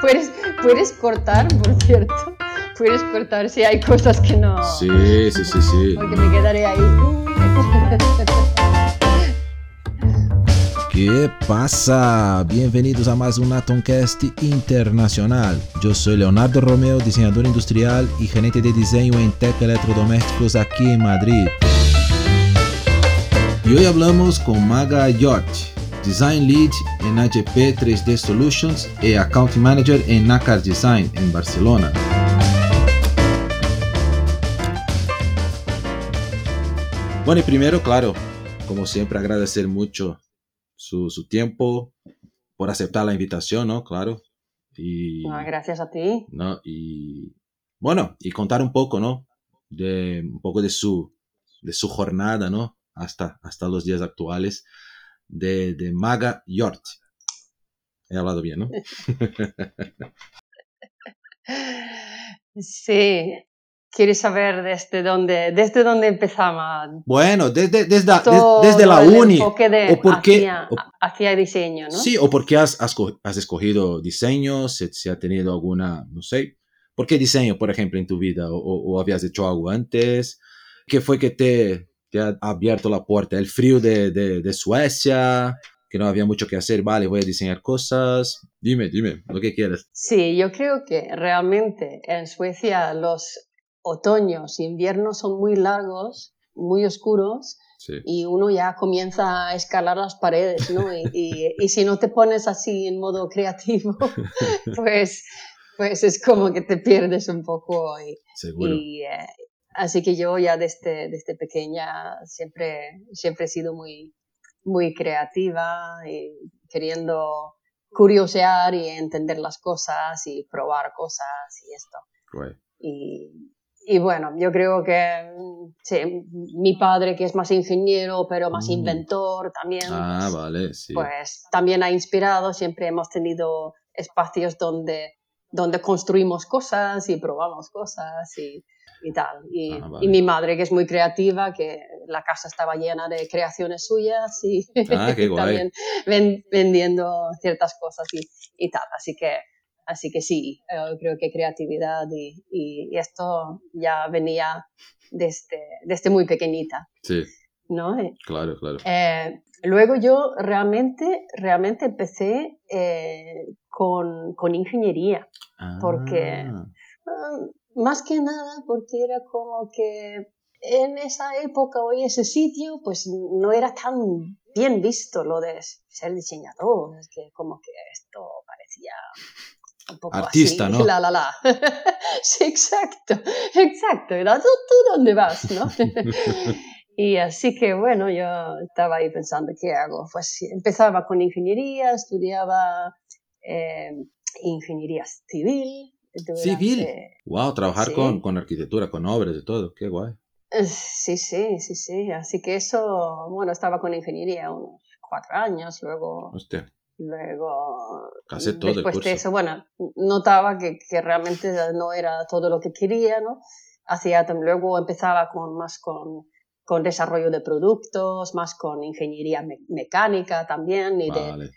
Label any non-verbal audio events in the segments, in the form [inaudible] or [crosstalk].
puedes, puedes cortar, por cierto. Puedes cortar si hay cosas que no. Sí, sí, sí, sí. Porque me quedaré ahí. ¿Qué pasa? Bienvenidos a más un Atomcast internacional. Yo soy Leonardo Romeo, diseñador industrial y gerente de diseño en Tech Electrodomésticos aquí en Madrid. Y hoy hablamos con Maga George, Design Lead en HP 3D Solutions y Account Manager en Nacar Design en Barcelona. Bueno, y primero, claro, como siempre, agradecer mucho su, su tiempo por aceptar la invitación, ¿no? Claro. Y, No, gracias a ti. ¿no? Y bueno, y contar un poco, ¿no? De un poco de su, de su jornada, ¿no? Hasta, hasta los días actuales de, de Maga Yort. He hablado bien, ¿no? Sí. ¿Quieres saber desde dónde, desde dónde empezaba Bueno, desde, desde, desde la uni. de ¿O por qué? hacia, o- hacia diseño, ¿no? Sí, o porque has, has, has escogido diseño, si, si ha tenido alguna, no sé. ¿Por qué diseño, por ejemplo, en tu vida? ¿O, o- o habías hecho algo antes? ¿Qué fue que te, te ha abierto la puerta? ¿El frío de, de, de Suecia? Que no había mucho que hacer, vale, voy a diseñar cosas. Dime, dime, lo que quieras. Sí, yo creo que realmente en Suecia los otoños e inviernos son muy largos, muy oscuros, Sí. y uno ya comienza a escalar las paredes, ¿no? Y, y- y si no te pones así en modo creativo, [laughs] pues, pues es como que te pierdes un poco. Y, y, eh, así que yo ya desde, desde pequeña siempre, siempre he sido muy, muy creativa y queriendo curiosear y entender las cosas y probar cosas y esto. Y, y bueno, yo creo que mm, sí, mi padre, que es más ingeniero, pero más Mm. inventor también, Ah, vale, sí. pues también ha inspirado. Siempre hemos tenido espacios donde, donde construimos cosas y probamos cosas y, y tal. Y, Ah, vale. y mi madre, que es muy creativa, que la casa estaba llena de creaciones suyas y Ah, [laughs] también ven- vendiendo ciertas cosas y, y tal. Así que, así que sí, eh, creo que creatividad y, y- esto ya venía desde, desde muy pequeñita, Sí, ¿no? Eh, claro, claro. eh, luego yo realmente, realmente empecé eh, con, con ingeniería, porque- Ah, Ah, más que nada porque era como que en esa época o en ese sitio pues no era tan bien visto lo de ser diseñador, es que como que esto parecía un poco Artista, así, ¿no? la la la. [laughs] sí, exacto, exacto, era tú, tú dónde vas, ¿no? [laughs] Y así que bueno, yo estaba ahí pensando, ¿qué hago? Pues empezaba con ingeniería, estudiaba eh, ingeniería civil. Durante- Civil. Wow, trabajar Sí. con, con arquitectura, con obras y todo, qué guay. eh, sí, sí, sí, sí. Así que eso, bueno, estaba con ingeniería unos cuatro años, luego, Hostia, luego Casi todo el después curso. de eso, bueno, notaba que, que realmente no era todo lo que quería, ¿no? Hacía, luego empezaba con más con, con desarrollo de productos, más con ingeniería me- mecánica también y de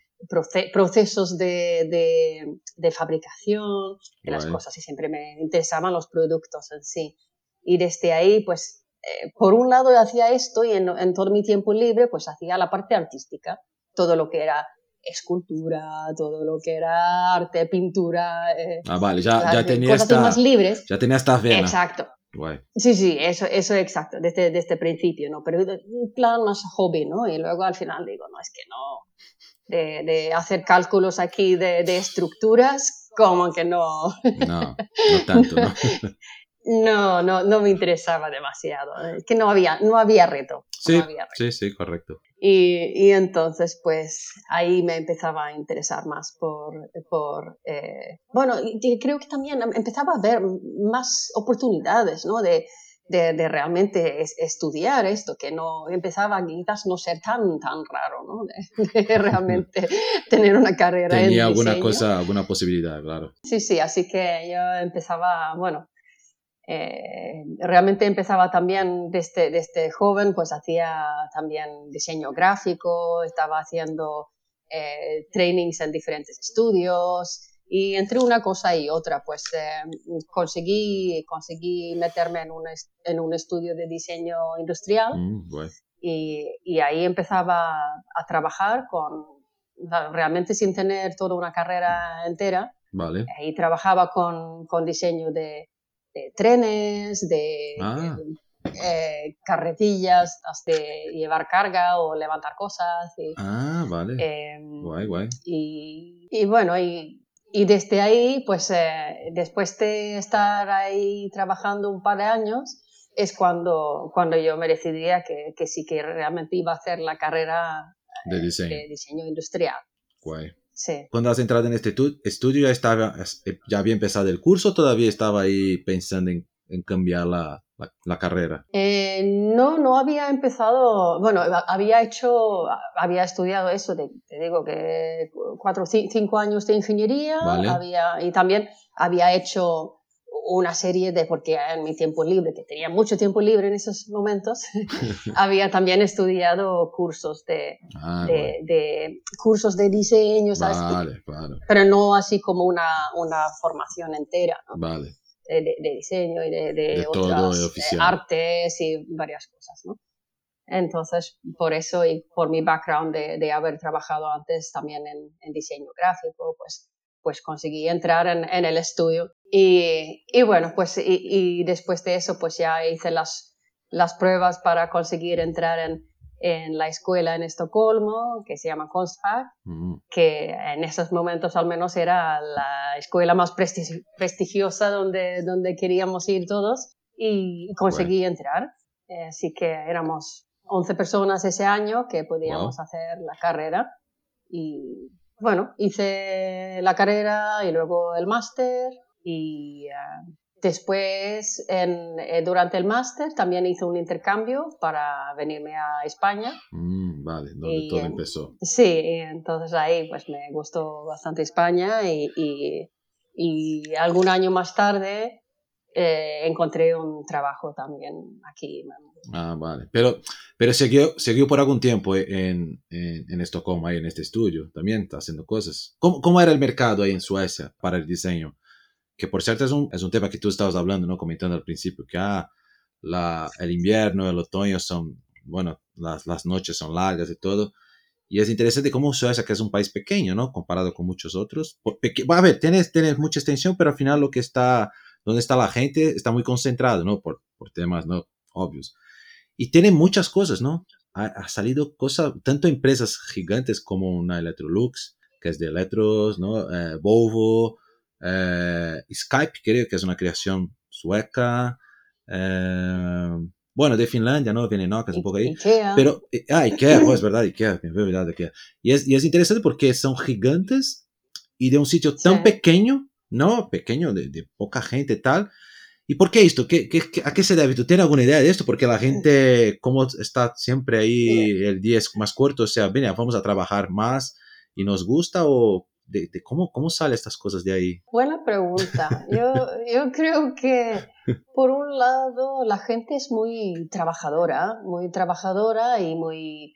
procesos de, de, de fabricación de las cosas y siempre me interesaban los productos en sí. Y desde ahí, pues, eh, por un lado hacía esto y en, en todo mi tiempo libre, pues hacía la parte artística, todo lo que era escultura, todo lo que era arte, pintura, eh, Ah, vale, ya, ya tenía cosas más libres. ya tenía esta vena. Exacto. Guay. Sí, sí, eso, eso exacto, desde, desde el principio, ¿no? Pero un plan más hobby, ¿no? Y luego al final digo, no, es que no, de, de hacer cálculos aquí de, de estructuras, como que no, No, no tanto, ¿no? [laughs] no, no, no me interesaba demasiado, es que no había, no había reto. Sí, no había reto. sí, sí, correcto. Y, y entonces, pues ahí me empezaba a interesar más por, por eh, bueno, creo que también empezaba a ver más oportunidades, ¿no? De, de, de realmente es- estudiar esto, que no empezaba quizás no ser tan, tan raro, ¿no? De, de [laughs] realmente tener una carrera en Tenía alguna diseño. cosa, alguna posibilidad, claro. Sí, sí, así que yo empezaba, bueno, eh, realmente empezaba también desde, desde joven, pues hacía también diseño gráfico, estaba haciendo eh, trainings en diferentes estudios Y entre una cosa y otra, pues eh, conseguí, conseguí meterme en un, en un estudio de diseño industrial Mm, guay. y, y ahí empezaba a trabajar con, realmente sin tener toda una carrera entera. Vale. Ahí trabajaba con, con diseño de, de trenes, de, Ah. de, eh, carretillas, de llevar carga o levantar cosas. Y, Ah, vale. em, Guay, guay. y, y bueno, y, y desde ahí, pues eh, después de estar ahí trabajando un par de años, es cuando, cuando yo me decidía que, que sí que realmente iba a hacer la carrera De diseño. de diseño industrial. Guay. Sí. Cuando has entrado en este tu- estudio, ya, estaba, ya había empezado el curso, todavía estaba ahí pensando en, en cambiar la, la, la carrera. Eh, no, no había empezado, bueno, había hecho, había estudiado eso, te, te digo que cuatro o cinco años de ingeniería, Vale. había, y también había hecho una serie de, porque en mi tiempo libre, que tenía mucho tiempo libre en esos momentos, [laughs] [laughs] había también estudiado cursos de, Ah, de, cursos de diseño, ¿sabes? Vale, vale, Pero no así como una, una formación entera, ¿no? vale. De, de- diseño y de, otras eh, artes y varias cosas, ¿no? Entonces, por eso y por mi background de, de haber trabajado antes también en, en diseño gráfico, pues, pues conseguí entrar en, en el estudio. Y, y bueno, pues y, y después de eso, pues ya hice las, las pruebas para conseguir entrar en, en la escuela en Estocolmo, que se llama Konstfack Mm, que en esos momentos al menos era la escuela más prestigi- prestigiosa donde, donde queríamos ir todos y conseguí entrar. Eh, así que éramos 11 personas ese año que podíamos hacer la carrera. Y bueno, hice la carrera y luego el máster y eh, después en- eh, durante el máster también hice un intercambio para venirme a España mm, vale, donde Y, todo em, empezó. Sí, entonces ahí pues me gustó bastante España y, y, y algún año más tarde eh, encontré un trabajo también aquí. Ah, vale. Pero, pero siguió, siguió por algún tiempo en, en, en Estocolmo, ahí en este estudio, también está haciendo cosas. ¿Cómo, ¿Cómo era el mercado ahí en Suecia para el diseño? Que por cierto es un, es un tema que tú estabas hablando, ¿no? Comentando al principio, que ah, la, el invierno, el otoño son, bueno, las, las noches son largas y todo. Y es interesante cómo Suecia, que es un país pequeño, ¿no? Comparado con muchos otros. Peque- a ver, tienes, tienes mucha extensión, pero al final lo que está, donde está la gente, está muy concentrado, ¿no? Por, por temas, ¿no? Obvios. Y tiene muchas cosas, ¿no? Ha, ha salido cosas, tanto empresas gigantes como una Electrolux, que es de electros, ¿no? Eh, Volvo, eh, Skype, creo que es una creación sueca. eh, bueno, de Finlandia, ¿no? Viene, ¿no? Que es un poco ahí. Ikea. Pero, eh, ah, Ikea, pues, ¿verdad? Ikea, olvidado de Ikea. Y es, y es interesante porque son gigantes y de un sitio tan Sí. pequeño, ¿no? Pequeño, de, de poca gente y tal. ¿Y por qué esto? ¿Qué, qué, qué- a qué se debe? ¿Tú tienes alguna idea de esto? Porque la gente, como está siempre ahí, el día es más corto, o sea, venga, vamos a trabajar más y nos gusta o de, de cómo, cómo salen estas cosas de ahí? Buena pregunta. Yo, yo creo que, por un lado, la gente es muy trabajadora, muy trabajadora y muy,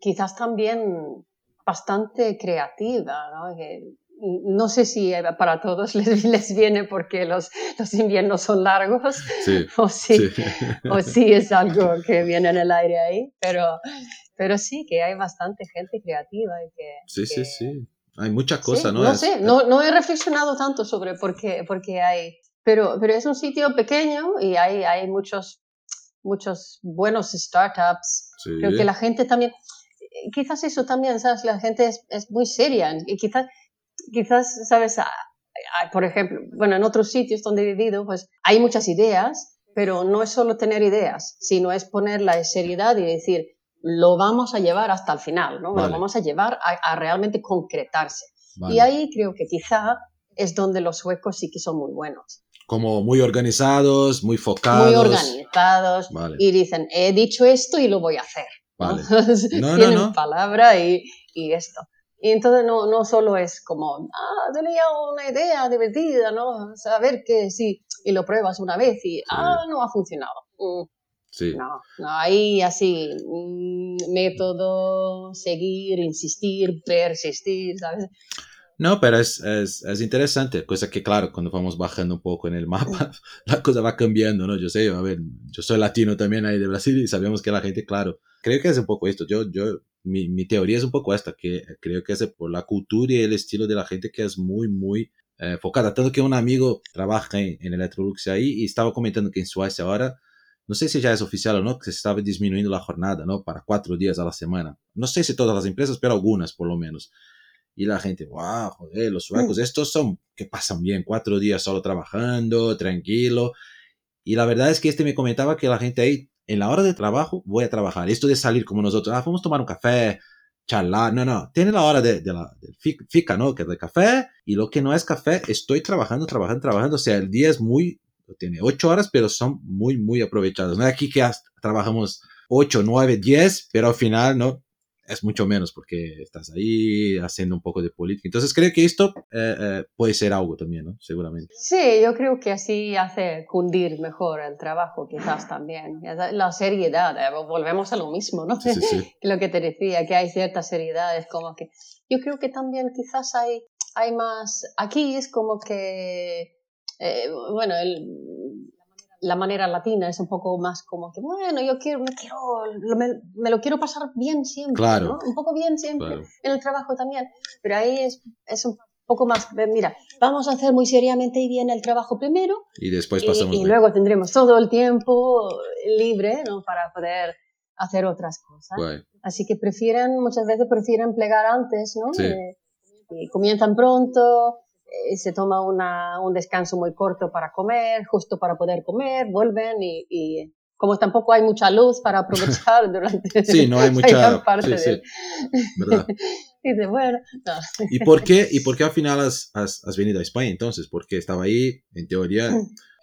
quizás también bastante creativa, ¿no? Que no sé si para todos [laughs] les, les viene porque los, los inviernos son largos Sí, [laughs] o si, sí. o si es algo que viene en el aire ahí, pero, pero sí que hay bastante gente creativa y que... Sí, sí, que- sí. Hay muchas Sí, cosas, ¿no? no Es- sé, no, no he reflexionado tanto sobre por qué, por qué hay, pero, pero es un sitio pequeño y hay, hay muchos, muchos buenos startups. sí. Creo que la gente también, eh, quizás eso también, ¿sabes? La gente es, es muy seria y quizás, quizás, ¿sabes? Ah, ah, Por ejemplo, bueno, en otros sitios donde he vivido, pues hay muchas ideas, pero no es solo tener ideas, sino es ponerla en seriedad y decir, lo vamos a llevar hasta el final, ¿no? Vale. Lo vamos a llevar a, a realmente concretarse. Vale. Y ahí creo que quizá es donde los suecos sí que son muy buenos. Como muy organizados, muy focados. Muy organizados Vale. y dicen, he dicho esto y lo voy a hacer. Vale. [laughs] No, no, Tienen no. palabra y, y esto. Y entonces no, no solo es como, ah, tenía una idea divertida, ¿no? Saber que sí, y lo pruebas una vez y, ah, no ha funcionado. Mm, Sí. No, no, ahí así, mm, método, seguir, insistir, persistir, ¿sabes? No, pero es, es, es, interesante, cosa que claro, cuando vamos bajando un poco en el mapa, [laughs] la cosa va cambiando, ¿no? Yo sé, a ver, yo soy latino también ahí de Brasil y sabemos que la gente, claro, creo que es un poco esto, yo, yo, mi, mi teoría es un poco esta, que creo que es por la cultura y el estilo de la gente que es muy, muy eh, enfocada, tanto que un amigo trabaja en, en Electrolux ahí y estaba comentando que en Suecia ahora, no sé si ya es oficial o no, que se estaba disminuyendo la jornada, ¿no? Para cuatro días a la semana. No sé si todas las empresas, pero algunas por lo menos. Y la gente, wow, joder, los suecos, mm. estos son que pasan bien, cuatro días solo trabajando, tranquilo. Y la verdad es que este me comentaba que la gente ahí, en la hora de trabajo, voy a trabajar. Esto de salir como nosotros, ah, vamos a tomar un café, charlar, no, no, tiene la hora de, de la fica, ¿no? Que es de café, y lo que no es café, estoy trabajando, trabajando, trabajando. O sea, el día es muy, tiene ocho horas, pero son muy, muy aprovechados. No aquí que trabajamos ocho, nueve, diez, pero al final, ¿no? es mucho menos porque estás ahí haciendo un poco de política. Entonces creo que esto eh, eh, puede ser algo también, ¿no? Seguramente. Sí, yo creo que así hace cundir mejor el trabajo, quizás también. La seriedad, eh, volvemos a lo mismo, ¿no? Sí, sí. [laughs] lo que te decía, que hay cierta seriedad, es como que yo creo que también quizás hay, hay más, aquí es como que, bueno, el, la manera latina es un poco más como que, bueno, yo quiero, me, quiero, me, lo quiero pasar bien siempre, claro, un poco bien siempre, en el trabajo también, pero ahí es, es un poco más, mira, vamos a hacer muy seriamente y bien el trabajo primero y después pasamos y, y luego tendremos todo el tiempo libre ¿no? para poder hacer otras cosas. Así que prefieren, muchas veces prefieren plegar antes, ¿no? Sí. Eh, y comienzan pronto, eh, se toma una, un descanso muy corto para comer, justo para poder comer, vuelven y, como tampoco hay mucha luz para aprovechar [laughs] durante sí, no hay [laughs] mucha parte sí, ¿verdad? [laughs] Dice, bueno, ¿Y por qué, y por qué al final has, has, has, venido a España entonces? Porque estaba ahí, en teoría,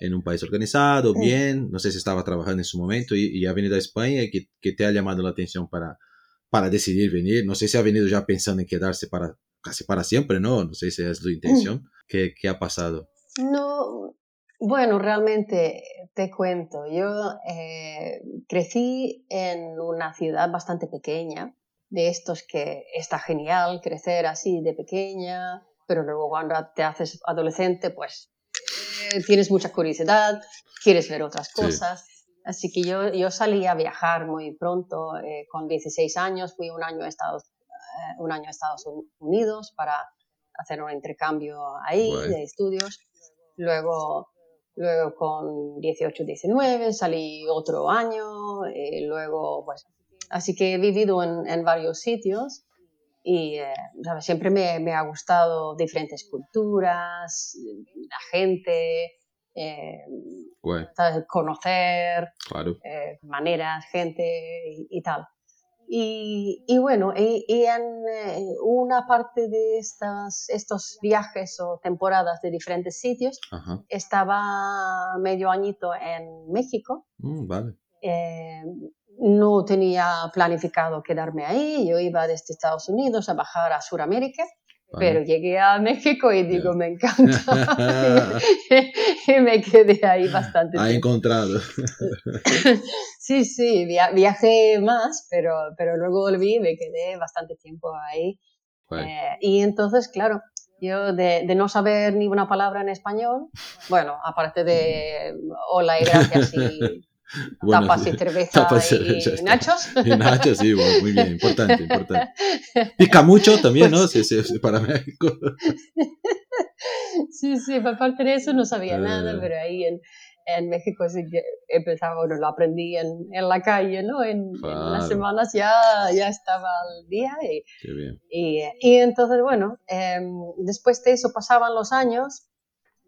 en un país organizado, bien, no sé si estaba trabajando en su momento y, y ha venido a España y que, que, te ha llamado la atención para, para decidir venir. No sé si ha venido ya pensando en quedarse para, casi para siempre, ¿no? No sé si es tu intención. ¿Qué, qué ha pasado? No, bueno, realmente te cuento. Yo eh, crecí en una ciudad bastante pequeña, de estos que está genial crecer así de pequeña, pero luego cuando te haces adolescente, pues eh, tienes mucha curiosidad, quieres ver otras cosas. Así que yo, yo salí a viajar muy pronto, eh, con 16 años, fui un año a Estados un año a Estados Unidos para hacer un intercambio ahí de estudios. Luego, luego con 18, 19 salí otro año, y eh, luego pues así que he vivido en, en varios sitios y eh, siempre me, me, ha gustado diferentes culturas, la gente, conocer maneras, gente y tal. Y, bueno, y, en eh, una parte de estas, estos viajes o temporadas de diferentes sitios, estaba medio añito en México. Mm, vale. Eh, no tenía planificado quedarme ahí, yo iba desde Estados Unidos a bajar a Sudamérica pero llegué a México y digo, me encanta. [laughs] y, me quedé ahí bastante. Ha encontrado. [laughs] sí, sí, viajé más, pero, pero luego volví y me quedé bastante tiempo ahí. Eh, y entonces, claro, yo de, de, no saber ni una palabra en español, bueno, aparte de [laughs] hola y gracias y tapas y [laughs] cerveza y, nachos. Y nachos, sí, muy bien, importante, importante. [laughs] Pica mucho también, ¿no? Sí, sí, para México. Sí, sí, aparte de eso no sabía nada, eh. pero ahí en, en México sí que empezaba, bueno, lo aprendí en, en la calle, ¿no? En, unas semanas ya, ya estaba al día. Y, Qué bien. Y, y entonces, bueno, eh, después de eso pasaban los años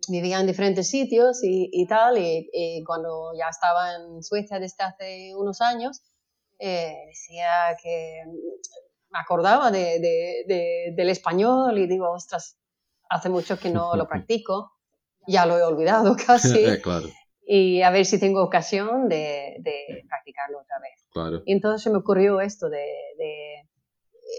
vivía en diferentes sitios y, y tal, y, cuando ya estaba en Suecia desde hace unos años, eh, decía que me acordaba de, de, del español y digo, ostras, hace mucho que no lo [laughs] practico, ya lo he olvidado [laughs] casi. claro. Y a ver si tengo ocasión de, de practicarlo otra vez. Claro. Y entonces se me ocurrió esto de,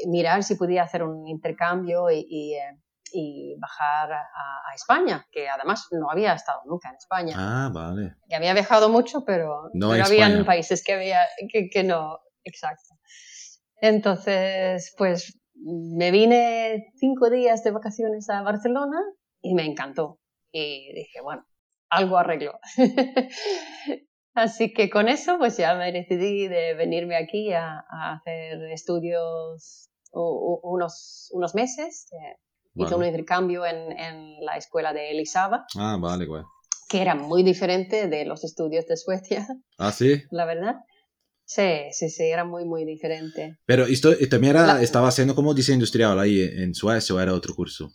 mirar si podía hacer un intercambio y, y eh, y bajar a, España, que además no había estado nunca en España. Ah, vale. Y había viajado mucho, pero, no había países que, había, que, que, no, exacto. Entonces, pues me vine cinco días de vacaciones a Barcelona y me encantó. Y dije, bueno, algo arreglo. [laughs] Así que con eso, pues ya me decidí de venirme aquí a, hacer estudios unos, unos meses. Eh, hice un intercambio en, en, la escuela de Elisaba. Ah, vale, güey. Que era muy diferente de los estudios de Suecia. [laughs] Ah, sí. La verdad. Sí, sí, sí, era muy, muy diferente. Pero esto, también era, estaba haciendo como diseño industrial ahí en Suecia o era otro curso.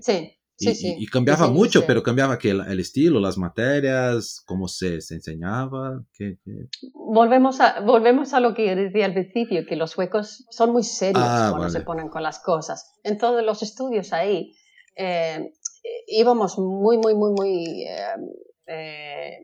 Sí, Sí, sí, y, cambiaba mucho, pero cambiaba que el, estilo, las materias, cómo se, se enseñaba. Volvemos, a, volvemos a lo que decía al principio, que los suecos son muy serios ah, cuando se ponen con las cosas. En todos los estudios ahí eh, íbamos muy, muy, muy, muy... Eh, eh,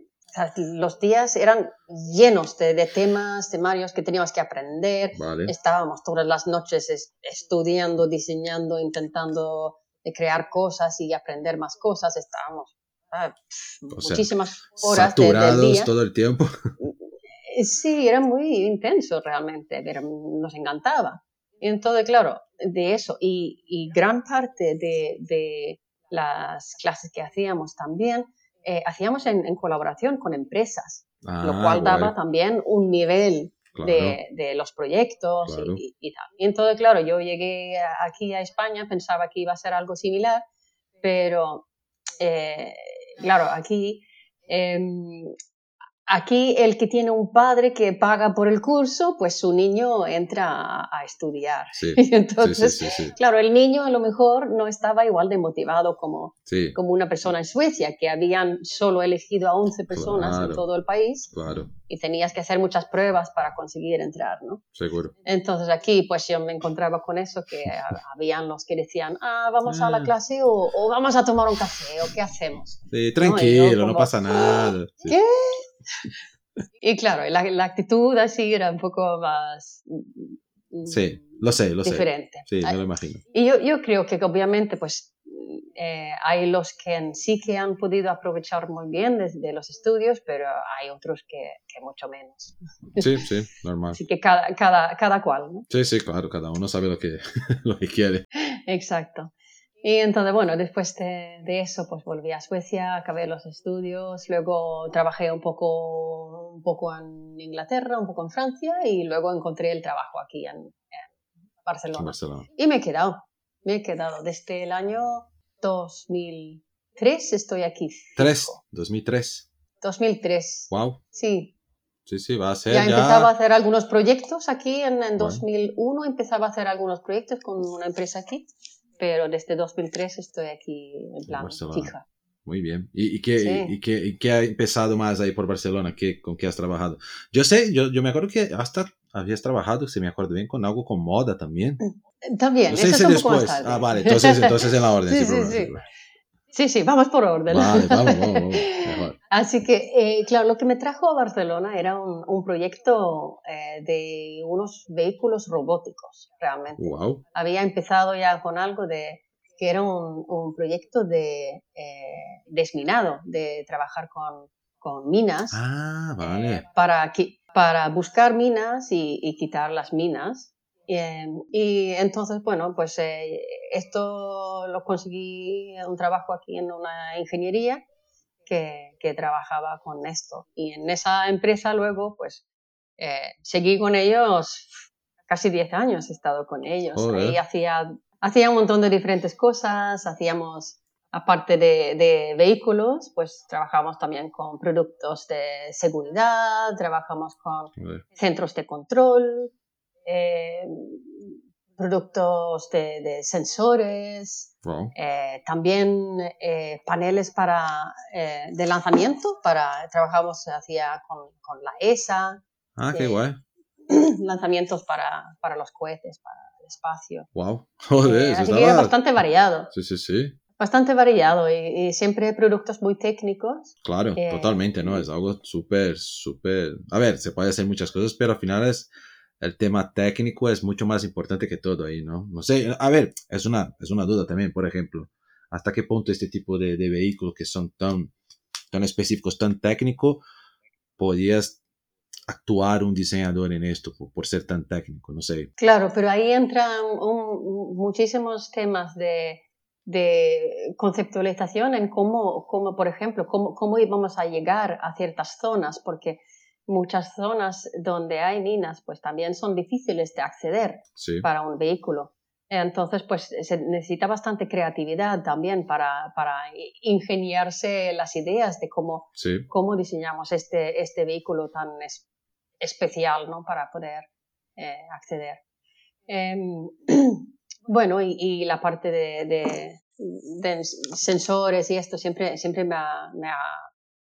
los días eran llenos de, de, temas, temarios que teníamos que aprender. Estábamos todas las noches estudiando, diseñando, intentando de crear cosas y aprender más cosas. Estábamos ah, muchísimas horas saturados del día. todo el tiempo. [laughs] Eh, sí, era muy intenso realmente, pero nos encantaba. Y entonces, claro, de eso, y, y gran parte de, de, las clases que hacíamos también, eh, hacíamos en, en, colaboración con empresas, lo ah, cual daba también un nivel de, los proyectos y, tal. Y entonces, claro, yo llegué aquí a España, pensaba que iba a ser algo similar, pero eh, claro, aquí em, Aquí el que tiene un padre que paga por el curso, pues su niño entra a, estudiar. Sí, [laughs] entonces, claro, el niño a lo mejor no estaba igual de motivado como, como una persona en Suecia, que habían solo elegido a 11 personas en todo el país claro. y tenías que hacer muchas pruebas para conseguir entrar, ¿no? Seguro. Entonces aquí pues yo me encontraba con eso, que [laughs] habían los que decían, ah, vamos a la ah. clase o, vamos a tomar un café o qué hacemos. Sí, tranquilo, no, pasa nada. ¿Qué? Y claro, la, actitud así era un poco más... Mm, sí, lo sé, lo diferente. sé. Sí, me lo imagino. Y yo, yo creo que obviamente pues eh, hay los que sí que han podido aprovechar muy bien desde los estudios, pero hay otros que, que mucho menos. Sí, sí, normal. Así que cada, cada, cada cual. ¿no? Sí, sí, claro, cada uno sabe lo que, [laughs] lo que quiere. Exacto. Y entonces, bueno, después de, de, eso, pues volví a Suecia, acabé los estudios, luego trabajé un poco, un poco en Inglaterra, un poco en Francia y luego encontré el trabajo aquí en, Barcelona. Y me he quedado, me he quedado desde el año 2003 estoy aquí. ¿Tres? 2003. 2003. Wow. Sí. Sí, sí, va a ser. Ya, empezaba a hacer algunos proyectos aquí en, en 2001, empezaba a hacer algunos proyectos con una empresa aquí pero desde 2003 estoy aquí en plan fija. Muy bien. ¿Y, y, qué, y, qué, y, qué, ha empezado más ahí por Barcelona? ¿Qué, ¿Con qué has trabajado? Yo sé, yo, yo me acuerdo que hasta habías trabajado, si me acuerdo bien, con algo con moda también. Mm, también, no sé eso si después. Ah, vale, entonces, entonces en la [laughs] orden. sí, sí, sí. Sí, sí, vamos por orden. Vale, vamos, vamos, [laughs] Así que, eh, claro, lo que me trajo a Barcelona era un, un proyecto eh, de unos vehículos robóticos, realmente. Wow. Había empezado ya con algo de que era un, un proyecto de eh, desminado, de trabajar con, con minas. Ah, vale. para, para buscar minas y, y quitar las minas y entonces, bueno, pues eh, esto lo conseguí un trabajo aquí en una ingeniería que, que, trabajaba con esto. Y en esa empresa luego, pues eh, seguí con ellos casi 10 años, he estado con ellos. Ahí hacía, hacía un montón de diferentes cosas, hacíamos, aparte de, de vehículos, pues trabajamos también con productos de seguridad, trabajamos con centros de control. Eh, productos de, sensores, eh, también eh, paneles para, de lanzamiento, para, trabajamos hacia con, con la ESA. Ah, qué guay. [clears throat] Lanzamientos para, para, los cohetes, para el espacio. Wow, [laughs] joder. así que era bastante variado. Sí, sí, sí. Bastante variado y, y siempre productos muy técnicos. Claro, totalmente, ¿no? Es algo súper, súper... A ver, se puede hacer muchas cosas, pero al final es el tema técnico es mucho más importante que todo ahí, ¿no? No sé, a ver, es una, es una duda también, por ejemplo, hasta qué punto este tipo de, de vehículos que son tan, tan específicos, tan técnicos, podías actuar un diseñador en esto por, ser tan técnico, no sé. Claro, pero ahí entran muchísimos temas de, de, conceptualización en cómo, cómo por ejemplo, cómo, cómo íbamos a llegar a ciertas zonas, porque muchas zonas donde hay minas pues también son difíciles de acceder para un vehículo. Entonces, pues se necesita bastante creatividad también para, para ingeniarse las ideas de cómo, cómo diseñamos este, este vehículo tan especial ¿no? para poder eh, acceder. Em, [clears throat] bueno, y, la parte de, de, sensores y esto siempre, siempre me ha, me ha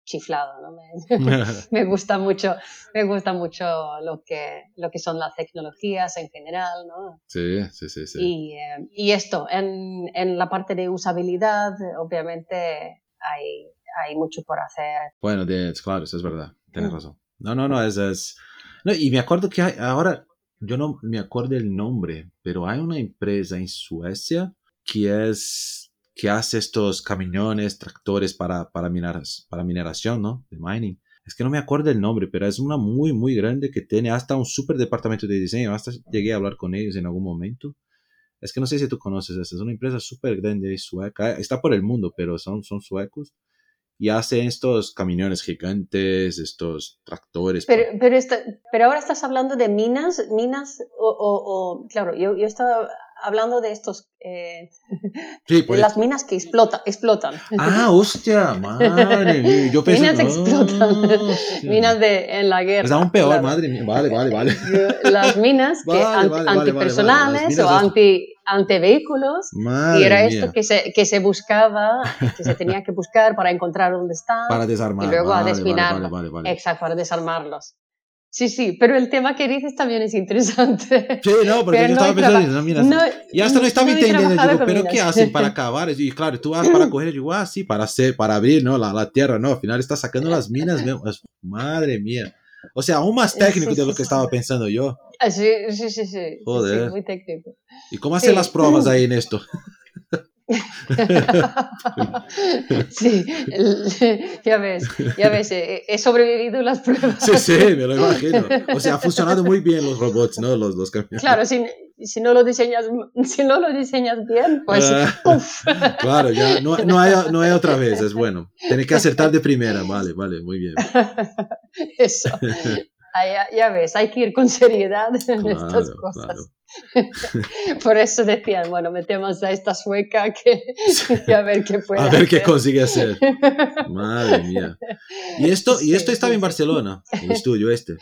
chiflado, ¿no? [laughs] [laughs] Me, gusta mucho, me gusta mucho lo que, lo que son las tecnologías en general, ¿no? Sí, sí, sí. sí. Y, eh, y esto, en, en, la parte de usabilidad, obviamente hay, hay mucho por hacer. Bueno, claro, eso es verdad, tienes mm. razón. No, no, no, es, es... No, y me acuerdo que ahora, yo no me acuerdo el nombre, pero hay una empresa en Suecia que es que hace estos camiones, tractores para, para, para mineración, ¿no? De mining. Es que no me acuerdo el nombre, pero es una muy, muy grande que tiene hasta un super departamento de diseño. Hasta llegué a hablar con ellos en algún momento. Es que no sé si tú conoces esta. Es una empresa súper grande y sueca. Está por el mundo, pero son, son suecos. Y hace estos camiones gigantes, estos tractores. Pero, pero, pero ahora estás hablando de minas, minas o, o, claro, yo, yo estaba hablando de estos, eh, pues. las minas que explota, explotan. Ah, hostia, madre mía. Yo [laughs] pensé, minas explotan, minas de, en la guerra. Es aún peor, madre mía. Vale, vale, vale. Las minas que antipersonales o anti, vehículos y era esto que se, que se buscaba, que se tenía que buscar para encontrar dónde están. Para desarmar. Y luego a desminar. Exacto, para desarmarlos. Sí, sí, pero el tema que dices también es interesante. Sí, no, porque yo estaba pensando, no, mira, no, y hasta no, estaba entendiendo, digo, pero ¿qué hacen para [laughs] acabar? Y claro, tú vas para coger, digo, ah, sí, para hacer, para abrir, ¿no? La, la tierra, ¿no? Al final está sacando las minas, madre mía. O sea, aún más técnico de lo que estaba pensando yo. Ah, sí, sí, sí, sí. Joder. Sí, muy técnico. ¿Y cómo hacen las pruebas [laughs] ahí en esto? [laughs] sí, ya ves, ya ves, he sobrevivido las pruebas. Sí, sí, me lo imagino. O sea, ha funcionado muy bien los robots, ¿no? Los, los camiones. Claro, si, si, no lo diseñas, si no lo diseñas bien, pues ah, Claro, ya no, no, hay, no hay otra vez, es bueno. Tienes que acertar de primera, vale, vale, muy bien. [laughs] Eso. Ya, ves, hay que ir con seriedad en estas cosas. [laughs] Por eso decían, bueno, metemos a esta sueca que, [laughs] a ver qué puede A ver qué consigue hacer. Madre mía. Y esto, y [laughs] esto estaba en Barcelona, el estudio este.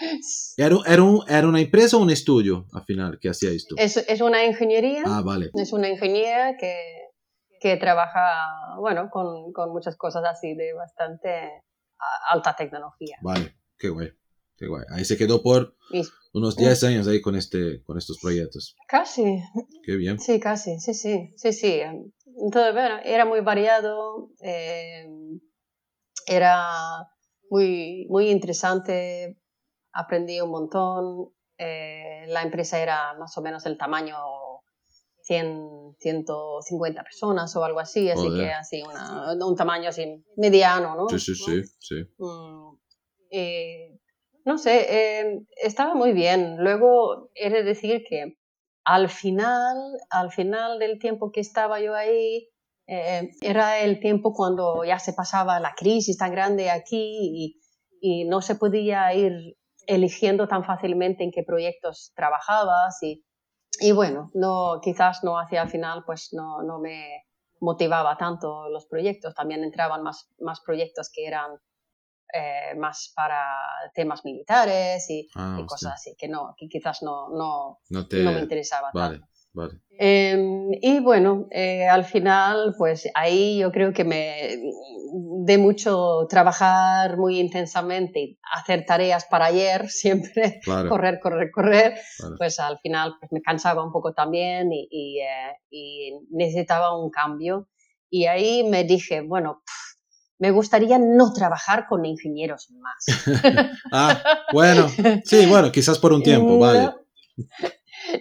¿Era, era, un, ¿Era una empresa o un estudio al final que hacía esto? Es, es una ingeniería. Ah, vale. Es una ingeniería que, que trabaja, bueno, con, con muchas cosas así de bastante alta tecnología. Vale, qué guay. Ahí se quedó por unos 10 años ahí con, este, con estos proyectos. Casi. Qué bien. Sí, casi, sí, sí, sí, sí. Entonces, bueno, era muy variado, eh, era muy, muy interesante, aprendí un montón. Eh, la empresa era más o menos el tamaño 100, 150 personas o algo así, así que así una, un tamaño así mediano, ¿no? Sí, sí, sí. sí. Mm, eh, no sé, em, estaba muy bien. Luego, he de decir que al final, al final del tiempo que estaba yo ahí, eh, era el tiempo cuando ya se pasaba la crisis tan grande aquí y, no se podía ir eligiendo tan fácilmente en qué proyectos trabajabas y, y bueno, no, quizás no hacia el final pues no, no me motivaba tanto los proyectos, también entraban más, más proyectos que eran eh, más para temas militares y, ah, cosas así, que no, que quizás no, no, no, me interesaba vale, Vale. Em, y bueno, eh, al final, pues ahí yo creo que me de mucho trabajar muy intensamente, hacer tareas para ayer, [laughs] siempre correr, correr, correr, pues al final pues me cansaba un poco también y, y, eh, y necesitaba un cambio. Y ahí me dije, bueno, me gustaría no trabajar con ingenieros más. [laughs] ah, bueno, sí, bueno, quizás por un tiempo, vale. [laughs]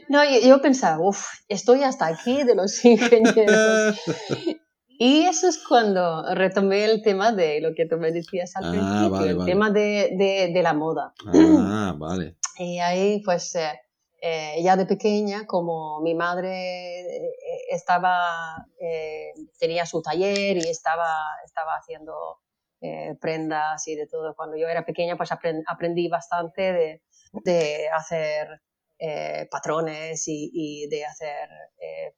No, yo, pensaba, uff, estoy hasta aquí de los [laughs] ingenieros. Y eso es cuando retomé el tema de lo que tú me decías al Ah, principio, vale, el vale. tema de, de, de la moda. Ah, vale. [clears throat] Y ahí, pues, eh, eh, ya de pequeña, como mi madre eh, estaba, eh, tenía su taller y estaba, estaba haciendo eh, prendas y de todo, cuando yo era pequeña, pues apren- aprendí bastante de, de hacer patrones y, y de hacer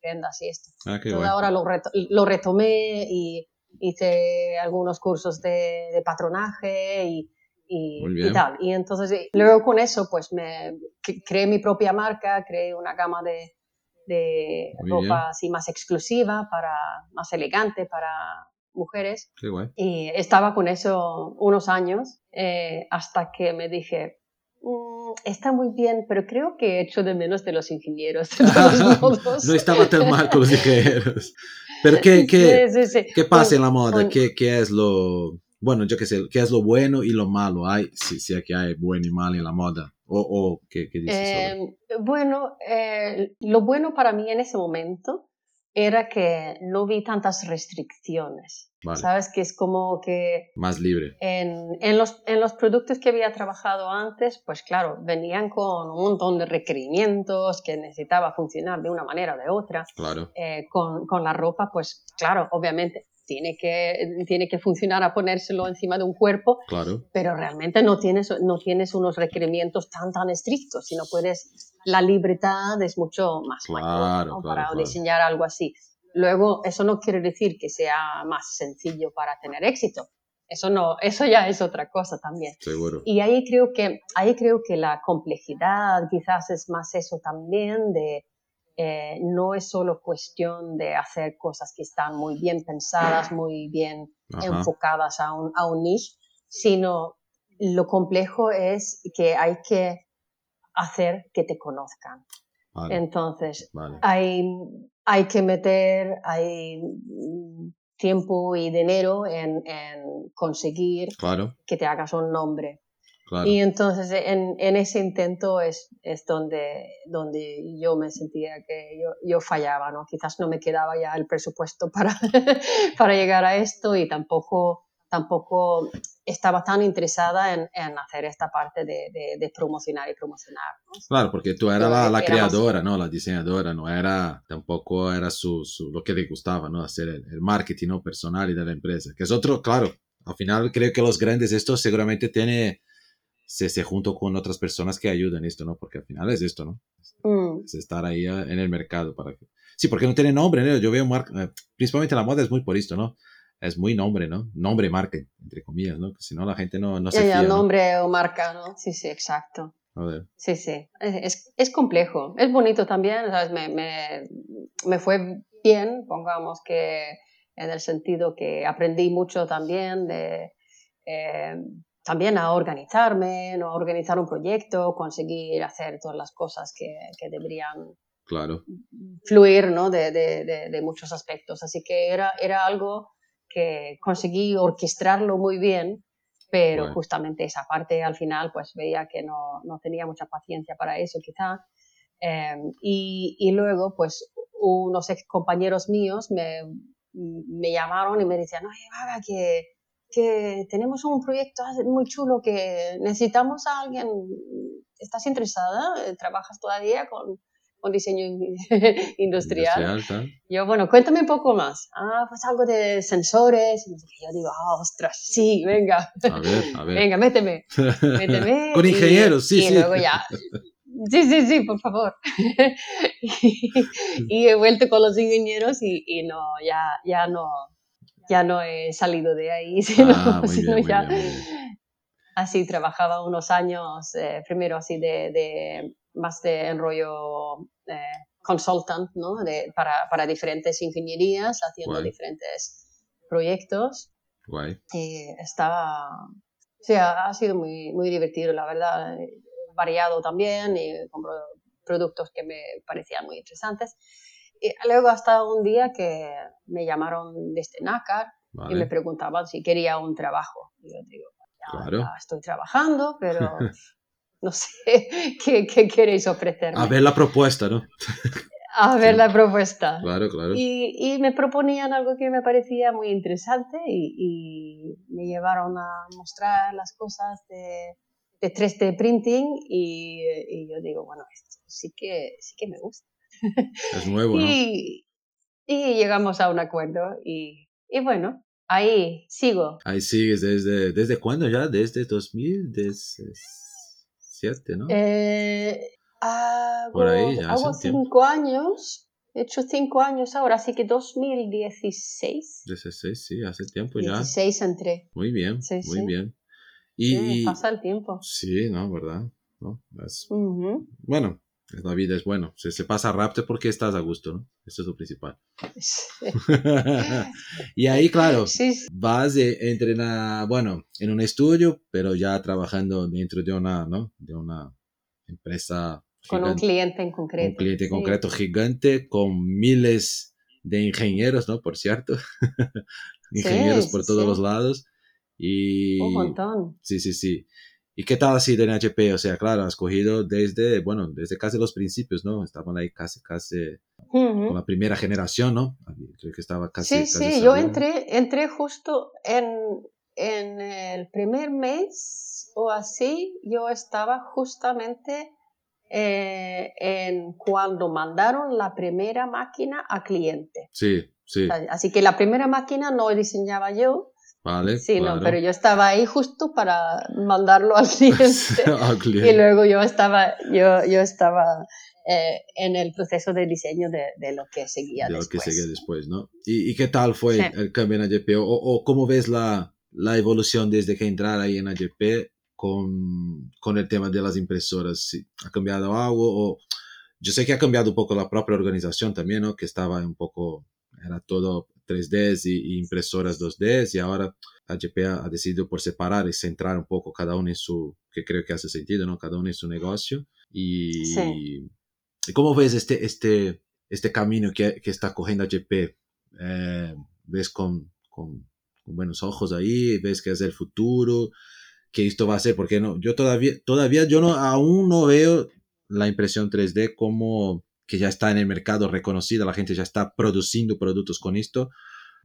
prendas y esto. Ah, qué Entonces guay. ahora lo, reto- lo retomé y hice algunos cursos de, de patronaje y, y, y tal. Y entonces eh, luego con eso pues me cre- creé mi propia marca, creé una gama de, de ropa bien. así más exclusiva, para, más elegante para mujeres. Qué guay. Y estaba con eso unos años eh, hasta que me dije, "Mm, está muy bien, pero creo que echo de menos de los ingenieros. De [laughs] todos modos". No estaba tan mal con los [laughs] ligeros. Pero ¿qué, qué, Sí, sí, sí. qué pasa Un- en la moda? un- ¿Qué, ¿Qué es lo... Bueno, yo qué sé, ¿qué es lo bueno y lo malo? Hay, si, si que hay bueno y malo en la moda. O, o ¿qué, qué dices sobre? Eh, bueno, eh, lo bueno para mí en ese momento era que no vi tantas restricciones. Vale. Sabes que es como que Más libre. en, en los, en los productos que había trabajado antes, pues claro, venían con un montón de requerimientos que necesitaba funcionar de una manera o de otra. Claro. Eh, con, con la ropa, pues claro, obviamente tiene que, tiene que funcionar a ponérselo encima de un cuerpo, Claro. pero realmente no tienes, no tienes unos requerimientos tan, tan estrictos, sino puedes, la libertad es mucho más Claro, mayor ¿no? claro, para diseñar algo así. Luego, eso no quiere decir que sea más sencillo para tener éxito. Eso no, eso ya es otra cosa también. Seguro. Y ahí creo que, ahí creo que la complejidad quizás es más eso también de, eh, no es solo cuestión de hacer cosas que están muy bien pensadas, muy bien Ajá. enfocadas a un, a un niche, sino lo complejo es que hay que hacer que te conozcan. Vale. Entonces, Vale. hay, hay que meter hay, tiempo y dinero en, en conseguir Claro. que te hagas un nombre. Claro. Y entonces en, en ese intento es, es donde, donde yo me sentía que yo, yo fallaba, ¿no? Quizás no me quedaba ya el presupuesto para, [laughs] para llegar a esto y tampoco, tampoco estaba tan interesada en, en hacer esta parte de, de, de promocionar y promocionar. ¿no? Claro, porque tú eras la, la creadora, ¿no? La diseñadora, no era, tampoco era su, su- lo que le gustaba, ¿no? Hacer el, el marketing, ¿no? Personal y de la empresa. Que es otro, claro, al final creo que los grandes, esto seguramente tiene, se, se junto con otras personas que ayudan esto, ¿no? Porque al final es esto, ¿no? Mm, Es estar ahí en el mercado para que... Sí, porque no tiene nombre, ¿no? Yo veo, mar- eh, principalmente la moda es muy por esto, ¿no? Es muy nombre, ¿no? Nombre, marca, entre comillas, ¿no? Si no la gente no, no se ya, ya, fía, ¿no? nombre o marca, ¿no? Sí, sí, exacto. Joder. Sí, sí, es, es complejo, es bonito también, ¿sabes? Me, me, me fue bien, pongamos que en el sentido que aprendí mucho también de eh, también a organizarme, ¿no? a organizar un proyecto, conseguir hacer todas las cosas que, que deberían Claro, fluir ¿no? de, de, de, de muchos aspectos. Así que era, era algo que conseguí orquestarlo muy bien, pero Bueno. justamente esa parte al final pues veía que no, no tenía mucha paciencia para eso quizá. Eh, y, y luego pues unos ex compañeros míos me, me llamaron y me decían, oye, Vaga, que, que tenemos un proyecto muy chulo que necesitamos a alguien. ¿Estás interesada? ¿Trabajas todavía con, con diseño in- [laughs] industrial? industrial. Yo, bueno, cuéntame un poco más. Ah, pues algo de sensores. Y yo digo, ah, ostras, sí, venga, A ver, a ver. [laughs] venga, méteme, méteme. [laughs] Con Y- ingenieros, sí, y sí. luego ya. Sí, sí, sí, por favor. y, y he vuelto con los ingenieros y, y no, ya, ya no, ya no he salido de ahí, [laughs] sino, Ah, sino bien, ya bien, bien. así trabajaba unos años, eh, primero así de, de más de enrollo eh, consultant, ¿no? De, para, para diferentes ingenierías, haciendo Guay. diferentes proyectos Guay. y estaba, sí, ha, ha sido muy, muy divertido, la verdad, variado también y con pro- productos que me parecían muy interesantes. Y luego hasta un día que me llamaron desde NACAR y me Vale. preguntaban si quería un trabajo. Y yo digo, ya, Claro. ya estoy trabajando, pero [laughs] no sé [laughs] qué, qué queréis ofrecerme. A ver la propuesta, ¿no? [laughs] a ver la propuesta. Claro, claro. Y, y, me proponían algo que me parecía muy interesante y, y me llevaron a mostrar las cosas de, de 3D printing y, y, yo digo, bueno, esto sí que, sí que me gusta. Es nuevo, ¿no? y, y llegamos a un acuerdo y, y bueno, ahí sigo. Ahí sigues desde, ¿desde cuándo ya? Desde 2017, ¿no? Eh, hago, Por ahí ya hace hago un tiempo. cinco años, he hecho cinco años ahora, así que 2016. 16, sí, hace tiempo ya. 16 entré. Muy bien, Sí, muy sí. bien. Y, Sí, pasa el tiempo. sí, ¿no? ¿Verdad? ¿No? Es- Ujú. bueno, la vida es bueno. Se, se pasa rápido porque estás a gusto, ¿no? Eso es lo principal. [laughs] y ahí, claro, Sí, sí. vas de entrenar, bueno, en un estudio, pero ya trabajando dentro de una, ¿no? De una empresa con un cliente en concreto. un cliente sí. concreto gigante con miles de ingenieros, ¿no? Por cierto, [laughs] ingenieros Sí, por sí, todos sí. los lados. Y Un montón. sí, sí, sí. ¿Y qué tal así de NHP? O sea, claro, has cogido desde, bueno, desde casi los principios, ¿no? Estaban ahí casi, casi con la primera generación, ¿no? Creo que estaba casi. Sí, casi sí, yo entré, entré justo en, en el primer mes o así, yo estaba justamente eh, en cuando mandaron la primera máquina a cliente. Sí, sí, Así que la primera máquina no diseñaba yo, vale. sí, claro. no, pero yo estaba ahí justo para mandarlo al [laughs] cliente. Al y cliente. luego yo estaba, yo, yo estaba eh, en el proceso de diseño de, de lo que seguía de lo que después. sigue después, ¿no? ¿Y, y qué tal fue Sí. el cambio en AGP? O, o cómo ves la, la evolución desde que entrar ahí en AGP con, con el tema de las impresoras? ¿Sí ¿Ha cambiado algo? O, yo sé que ha cambiado un poco la propia organización también, ¿no? Que estaba un poco, era todo 3D y, y impresoras 2D y ahora AGP ha, decidido por separar y centrar un poco cada uno en su, que creo que hace sentido, ¿no? Cada uno en su negocio. Y, Sí. ¿y ¿cómo ves este, este, este camino que, que está cogiendo AGP? Eh, ¿Ves con, con, con buenos ojos ahí? ¿Ves que es el futuro? ¿Qué esto va a ser? Porque no, yo todavía, todavía yo no, aún no veo la impresión 3D como que ya está en el mercado reconocida, la gente ya está produciendo productos con esto.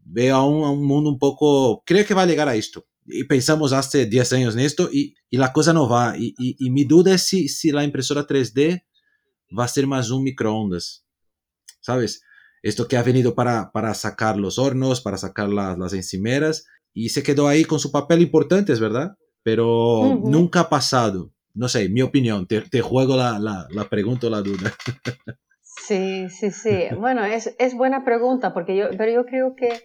Veo a un mundo un poco, creo que va a llegar a esto. Y pensamos hace 10 años en esto y, y la cosa no va. Y, y, y mi duda es si, si la impresora 3D va a ser más un microondas. ¿Sabes? Esto que ha venido para, para sacar los hornos, para sacar las, las encimeras y se quedó ahí con su papel importante, es verdad, pero nunca ha pasado. No sé, mi opinión, te, te juego la, la, la pregunta o la duda. [laughs] Sí, sí, sí. [laughs] Bueno, es, es buena pregunta, porque yo, pero yo creo que,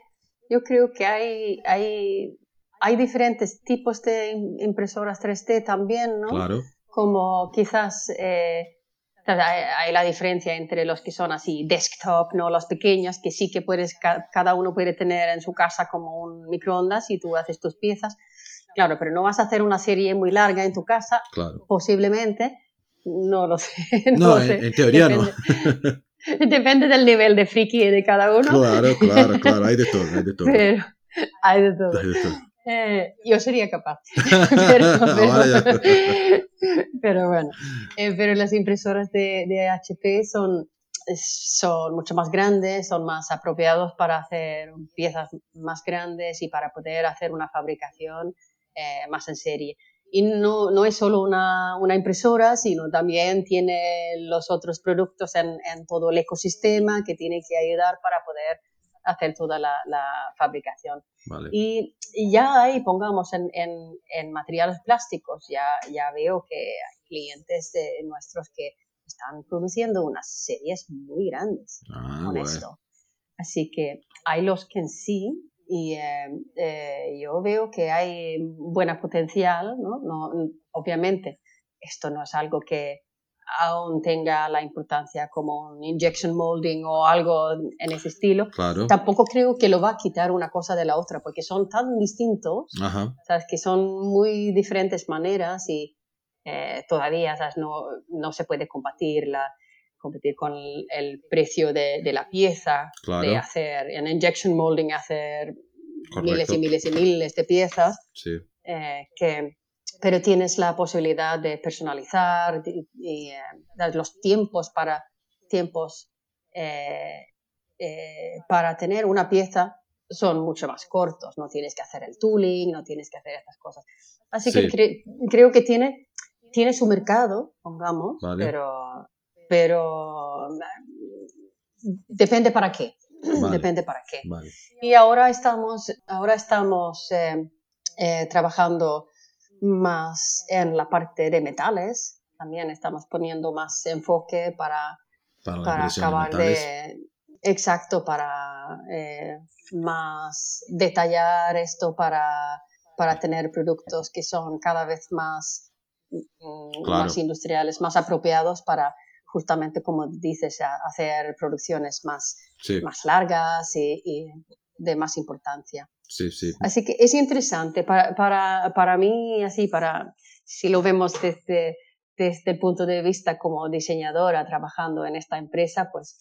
yo creo que hay, hay, hay diferentes tipos de im- impresoras 3D también, ¿no? Claro, Como quizás eh, hay, hay la diferencia entre los que son así desktop, ¿no? Los pequeños, que sí que puedes, ca- cada uno puede tener en su casa como un microondas y tú haces tus piezas. Claro, pero no vas a hacer una serie muy larga en tu casa, claro. posiblemente. No lo sé. [laughs] No, en, sé. en teoría no. Depende- [laughs] Depende del nivel de friki de cada uno. Claro, claro, claro, hay de todo, hay de todo. Pero hay de todo. Hay de todo. Eh, yo sería capaz. [laughs] pero, pero- Vaya. pero bueno. Eh, pero las impresoras de, de HP son, son mucho más grandes, son más apropiados para hacer piezas más grandes y para poder hacer una fabricación eh, más en serie. Y no, no es solo una, una impresora, sino también tiene los otros productos en, en todo el ecosistema que tiene que ayudar para poder hacer toda la, la fabricación. Vale. Y, y ya ahí, pongamos en, en, en materiales plásticos, ya, ya veo que hay clientes de nuestros que están produciendo unas series muy grandes Ah, con guay. esto. Así que hay los que en sí, y eh, eh, yo veo que hay buena potencial, ¿no? No, obviamente, esto no es algo que aún tenga la importancia como un injection molding o algo en ese estilo. Claro. Tampoco creo que lo va a quitar una cosa de la otra, porque son tan distintos, Ajá. ¿sabes? que son muy diferentes maneras y eh, todavía ¿sabes? No, no se puede combatir, la, competir con el, el precio de, de la pieza, Claro. de hacer en injection molding, hacer miles Correcto. y miles y miles de piezas, Sí. eh, que, pero tienes la posibilidad de personalizar y, y, eh, dar los tiempos para tiempos eh, eh, para tener una pieza son mucho más cortos, no tienes que hacer el tooling, no tienes que hacer estas cosas. Así que creo que tiene, tiene su mercado, pongamos, pero, pero depende para qué. [clears throat] Depende para qué. Y ahora estamos, ahora estamos eh, eh, trabajando más en la parte de metales. También estamos poniendo más enfoque para, para, acabar de, Exacto, para eh, más detallar esto, para, para tener productos que son cada vez más, mm, más industriales, más apropiados para justamente, como dices, hacer producciones más, más largas y, de más importancia. Sí, sí. Así que es interesante para, para, para mí, así, para, si lo vemos desde, desde el punto de vista como diseñadora trabajando en esta empresa, pues,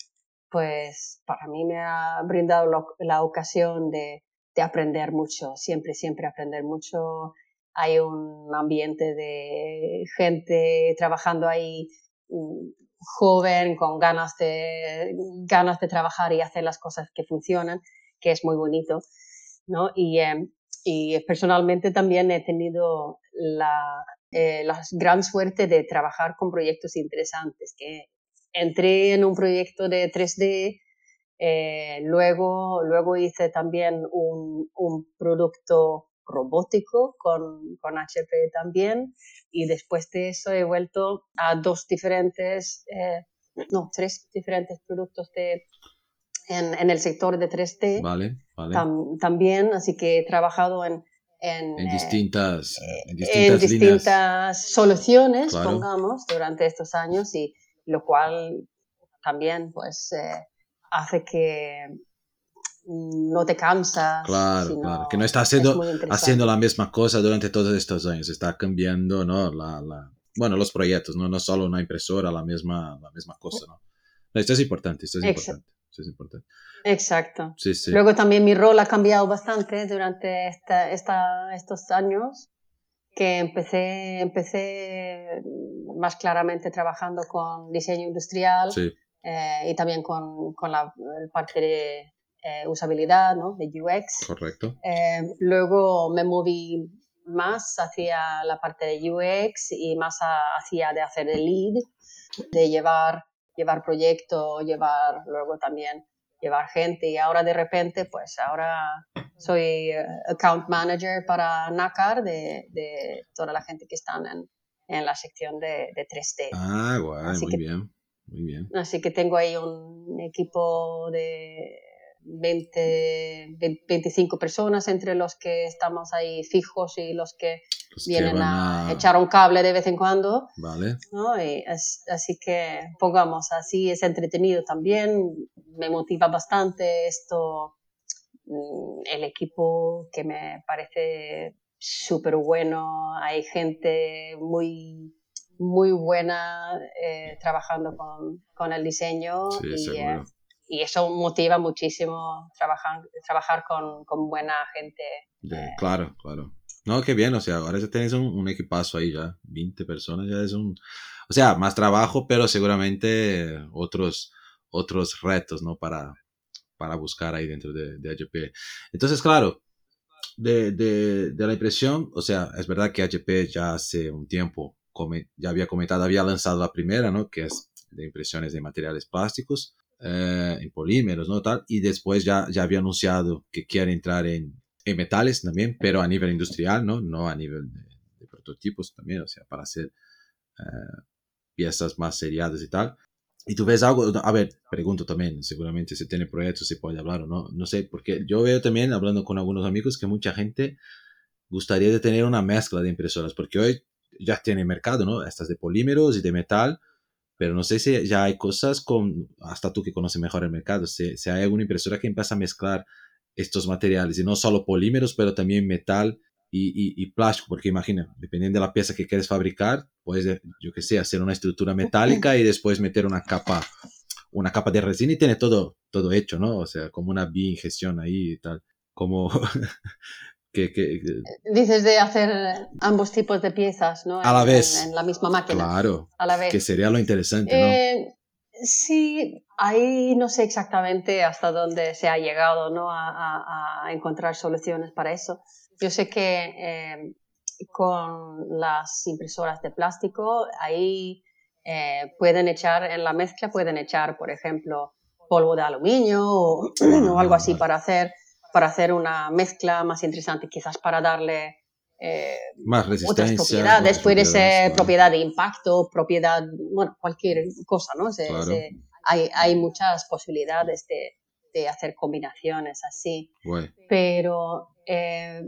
pues para mí me ha brindado la ocasión de, de aprender mucho, siempre, siempre aprender mucho. Hay un ambiente de gente trabajando ahí mm, joven, con ganas de, ganas de trabajar y hacer las cosas que funcionan, que es muy bonito. ¿no? Y, em, y personalmente también he tenido la, eh, la, gran suerte de trabajar con proyectos interesantes, que entré en un proyecto de 3D, eh, luego, luego hice también un, un producto robótico con, con, HP también y después de eso he vuelto a dos diferentes, eh, no, tres diferentes productos de, en, en, el sector de 3D. Vale, vale. también, así que he trabajado en... En, en distintas, eh, en distintas, en distintas soluciones, pongamos, durante estos años y lo cual también pues eh, hace que no te cansas. Claro, claro. Que no está haciendo, haciendo la misma cosa durante todos estos años. Está cambiando, ¿no? La, la, bueno, los proyectos, ¿no? No solo una impresora, la misma, la misma cosa, ¿no? Esto es importante, esto es importante. Esto es importante. Exacto. Sí, sí. Luego también mi rol ha cambiado bastante durante esta, esta, estos años, que empecé, empecé más claramente trabajando con diseño industrial sí. eh, y también con, con la parte de eh, usabilidad, ¿no? De UX. Correcto. Eh, luego me moví más hacia la parte de UX y más hacia de hacer el lead, de llevar, llevar proyecto, llevar luego también llevar gente y ahora de repente pues ahora soy eh, account manager para NACAR de, de toda la gente que están en, en la sección de, de 3D. Ah, guay, muy bien, muy bien. Así que tengo ahí un equipo de 20, 25 personas entre los que estamos ahí fijos y los que vienen a... echar un cable de vez en cuando. Vale. ¿no? así que pongamos, así es entretenido también, me motiva bastante esto, mm, el equipo que me parece súper bueno, hay gente muy muy buena eh, trabajando con, con, el diseño sí, y, eh, y eso motiva muchísimo trabajar, trabajar con, con buena gente. Eh. claro, claro. No, qué bien, o sea, ahora ya tenéis un, un, equipazo ahí ya, 20 personas, ya es un, o sea, más trabajo, pero seguramente otros, otros retos, ¿no? Para, para buscar ahí dentro de, de HP. Entonces, claro, de, de, de, la impresión, o sea, es verdad que HP ya hace un tiempo, ya había comentado, había lanzado la primera, ¿no? Que es de impresiones de materiales plásticos eh, en polímeros, ¿no? Tal, y después ya, ya había anunciado que quiere entrar en, en metales también, pero a nivel industrial, ¿no? No a nivel de, de prototipos también, o sea, para hacer eh, piezas más seriadas y tal. Y tú ves algo, a ver, pregunto también, seguramente si tiene proyectos se puede hablar o no, no sé, porque yo veo también, hablando con algunos amigos, que mucha gente gustaría de tener una mezcla de impresoras, porque hoy ya tiene mercado, ¿no? Estas de polímeros y de metal, pero no sé si ya hay cosas con, hasta tú que conoces mejor el mercado, si, si hay alguna impresora que empieza a mezclar estos materiales, y no solo polímeros, pero también metal y, y, y, plástico, porque imagina, dependiendo de la pieza que quieres fabricar, puedes, yo que sé, hacer una estructura metálica y después meter una capa, una capa de resina y tiene todo, todo hecho, ¿no? O sea, como una bi-ingestión ahí y tal, como [laughs] Que, Dices de hacer ambos tipos de piezas, ¿no? A la vez. En, la misma máquina. Claro. A la vez. Que sería lo interesante, ¿no? Eh, Sí, ahí no sé exactamente hasta dónde se ha llegado ¿no? a, encontrar soluciones para eso. Yo sé que eh, con las impresoras de plástico, ahí eh, pueden echar en la mezcla, pueden echar, por ejemplo, polvo de aluminio o, [clears throat] algo así para hacer, para hacer una mezcla más interesante, quizás para darle eh, más resistencia. Otras propiedades, puede ser propiedad de impacto, propiedad, bueno, cualquier cosa, ¿no? hay, hay, muchas posibilidades de, de hacer combinaciones así. Pero, eh,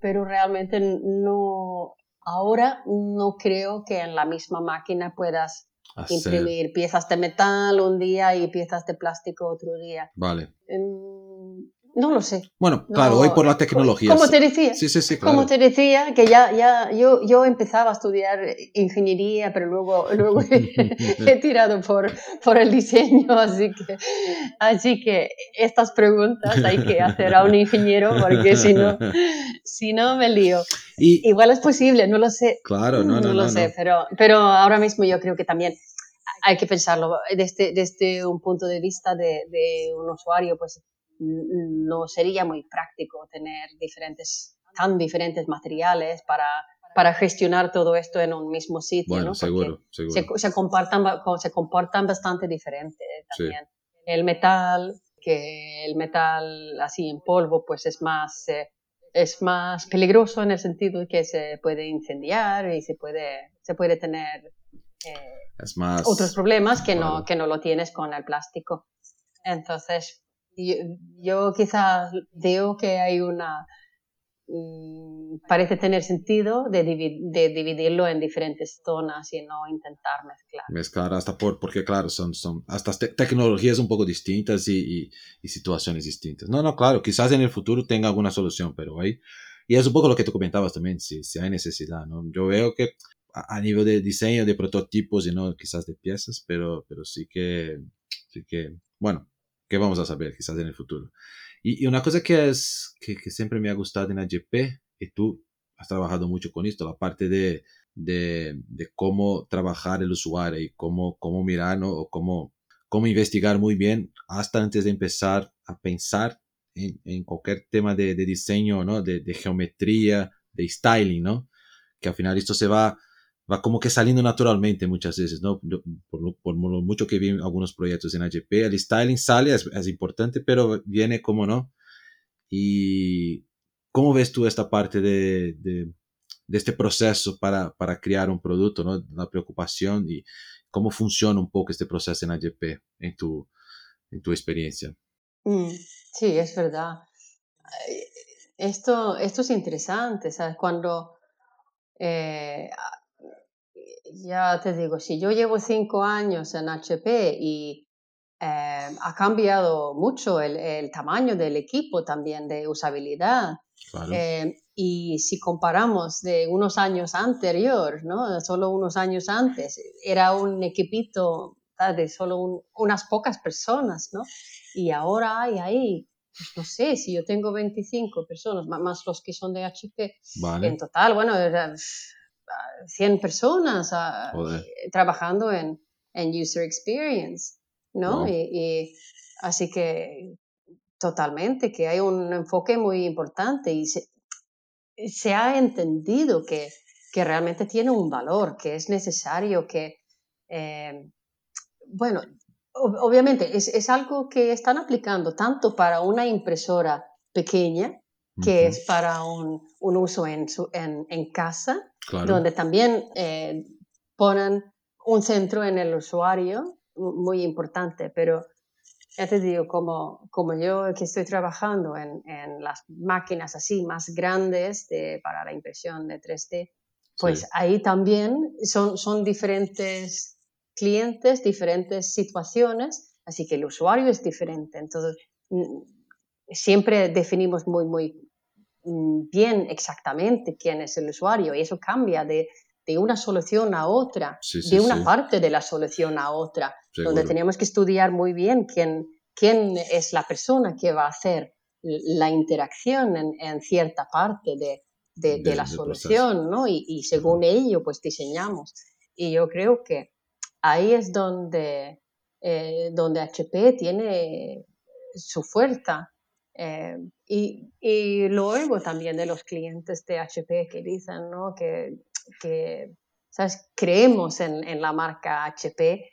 pero realmente no, ahora no creo que en la misma máquina puedas imprimir piezas de metal un día y piezas de plástico otro día. Vale. No lo sé. Bueno, claro, hoy por la tecnología. Como te decía. Sí, sí, sí, claro. Como te decía, que ya, ya yo, yo empezaba a estudiar ingeniería, pero luego, luego [laughs] he, tirado por, por el diseño, así que, así que estas preguntas hay que hacer a un ingeniero porque si no, si no me lío. Igual es posible, no lo sé. Claro, no, no, no. lo sé, Pero, pero ahora mismo yo creo que también hay que pensarlo desde, desde un punto de vista de, de un usuario, pues no sería muy práctico tener diferentes, tan diferentes materiales para, para gestionar todo esto en un mismo sitio. Bueno, seguro, seguro. Se, comportan, se comportan bastante diferente también. El metal, que el metal así en polvo, pues es más, eh, es más peligroso en el sentido de que se puede incendiar y se puede, se puede tener eh, es más, otros problemas que, no, que no lo tienes con el plástico. Entonces, yo, yo quizás veo que hay una, mm, parece tener sentido de, de, dividirlo en diferentes zonas y no intentar mezclar. Mezclar hasta por, porque claro, son, son hasta tecnologías un poco distintas y, y, situaciones distintas. No, no, claro, quizás en el futuro tenga alguna solución, pero ahí, y es un poco lo que tú comentabas también, si, si hay necesidad, ¿no? Yo veo que a, a nivel de diseño, de prototipos y no quizás de piezas, pero, pero sí que, sí que, bueno, ¿Qué vamos a saber quizás en el futuro? Y, una cosa que, es, que, siempre me ha gustado en AGP, y tú has trabajado mucho con esto, la parte de, de, cómo trabajar el usuario y cómo, cómo mirar o cómo, cómo investigar muy bien hasta antes de empezar a pensar en, en cualquier tema de, de diseño, ¿no? De, de, geometría, de styling, ¿no? Que al final esto se va va como que saliendo naturalmente muchas veces, ¿no? Por lo, por lo mucho que vi algunos proyectos en AGP, el styling sale, es, es, importante, pero viene como no. ¿Y cómo ves tú esta parte de, de, de este proceso para, para, crear un producto, ¿no? La preocupación y cómo funciona un poco este proceso en AGP en tu, en tu experiencia. Mm, sí, es verdad. Esto, esto es interesante, ¿sabes? Cuando eh, ya te digo, si yo llevo cinco años en HP y eh, ha cambiado mucho el, el, tamaño del equipo también de usabilidad. Eh, y si comparamos de unos años anterior, ¿no? solo unos años antes, era un equipito de solo unas pocas personas, ¿no? Y ahora hay ahí, pues no sé, si yo tengo 25 personas, más los que son de HP, en total, bueno, 100 personas ah, eh, trabajando en, en, user experience, ¿no? Y, así que totalmente, que hay un enfoque muy importante y se, se ha entendido que, que, realmente tiene un valor, que es necesario que, eh, bueno, obviamente es, es, algo que están aplicando tanto para una impresora pequeña, que es para un, un uso en, su, en, en casa, donde también eh, ponen un centro en el usuario muy importante, pero ya te digo, como, como yo que estoy trabajando en, en las máquinas así más grandes de, para la impresión de 3D, pues ahí también son, son diferentes clientes, diferentes situaciones, así que el usuario es diferente. Entonces, siempre definimos muy, muy Mm, bien exactamente quién es el usuario y eso cambia de, de una solución a otra, de una parte de la solución a otra, donde tenemos que estudiar muy bien quién, quién es la persona que va a hacer la interacción en, en cierta parte de, de, de la solución, ¿no? Y, y según ello, pues diseñamos. Y yo creo que ahí es donde eh, donde HP tiene su fuerza. Eh, y, y, lo oigo también de los clientes de HP que dicen ¿no? que, que ¿sabes? creemos en, en, la marca HP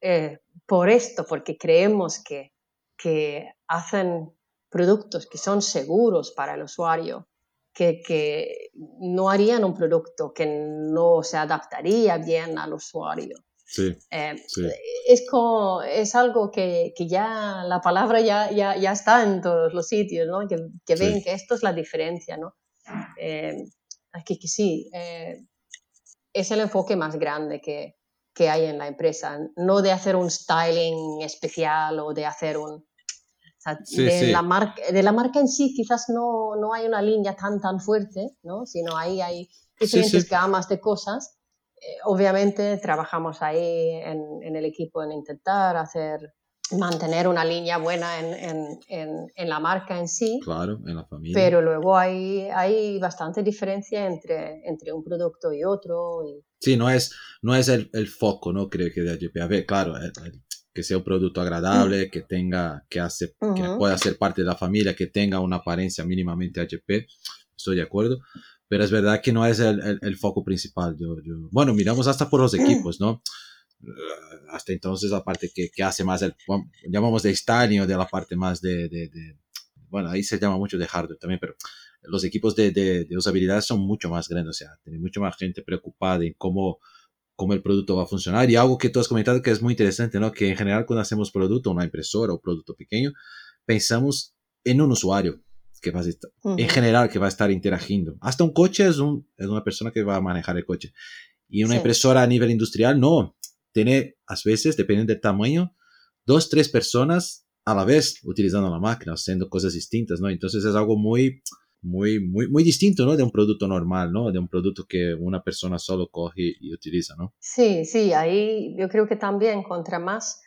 eh, por esto, porque creemos que, que hacen productos que son seguros para el usuario, que, que, no harían un producto que no se adaptaría bien al usuario. Sí, eh, sí. Es, como, es algo que, que, ya la palabra ya, ya, ya está en todos los sitios, ¿no? que, que ven Sí. que esto es la diferencia. ¿no? Eh, aquí que sí, eh, es el enfoque más grande que, que hay en la empresa, no de hacer un styling especial o de hacer un... o sea, Sí, de, sí. La marca, de la marca en sí quizás no, no hay una línea tan tan fuerte, ¿no? sino ahí hay diferentes sí. gamas de cosas. Eh, obviamente trabajamos ahí en, en, el equipo en intentar hacer, mantener una línea buena en, en, en, la marca en sí, Claro, en la familia. pero luego hay, hay bastante diferencia entre, entre un producto y otro. Y... Sí, no es, no es el, el foco, ¿no? Creo que de HP. A ver, claro, el, el, que sea un producto agradable, Mm. que tenga, que hace, que pueda ser parte de la familia, que tenga una apariencia mínimamente HP, estoy de acuerdo. Pero es verdad que no es el, el, el foco principal. Yo, yo, bueno, miramos hasta por los equipos, ¿no? Eh, Hasta entonces, la parte que, que hace más el, llamamos de styling o de la parte más de, de, de- bueno, ahí se llama mucho de hardware también, pero los equipos de, de, de usabilidad son mucho más grandes, o sea, tiene mucho más gente preocupada en cómo, cómo el producto va a funcionar. Y algo que tú has comentado que es muy interesante, ¿no? Que en general cuando hacemos producto, una impresora o producto pequeño, pensamos en un usuario que va a estar, Ujú. en general que va a estar interagiendo. Hasta un coche es, un, es una persona que va a manejar el coche. Y una Sí. impresora a nivel industrial, no. Tiene, a veces, dependiendo del tamaño, dos, tres personas a la vez utilizando la máquina, haciendo cosas distintas, ¿no? Entonces es algo muy, muy, muy, muy distinto, ¿no? De un producto normal, ¿no? De un producto que una persona solo coge y utiliza, ¿no? Sí, sí, ahí yo creo que también contra más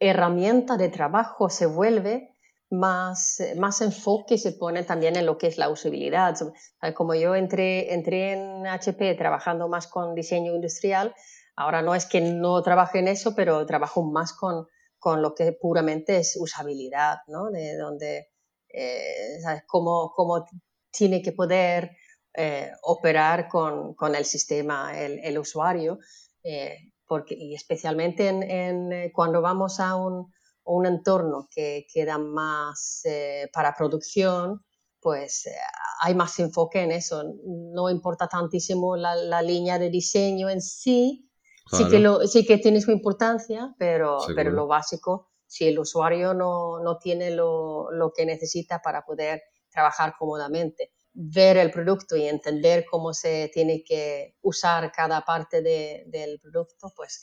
herramienta de trabajo se vuelve, más, eh, más enfoque se pone también en lo que es la usabilidad. Eh, Como yo entré, entré en HP trabajando más con diseño industrial, ahora no es que no trabaje en eso, pero trabajo más con, con lo que puramente es usabilidad, ¿no? De donde, eh, ¿sabes? Cómo, cómo tiene que poder eh, operar con, con el sistema el, el usuario, eh, porque, y especialmente en, en, eh, cuando vamos a un, un entorno que queda más eh, para producción, pues eh, hay más enfoque en eso. No importa tantísimo la, la línea de diseño en sí, sí, que lo, sí que tiene su importancia, pero, Seguro. pero lo básico, si el usuario no, no tiene lo, lo que necesita para poder trabajar cómodamente, ver el producto y entender cómo se tiene que usar cada parte de- del producto, pues,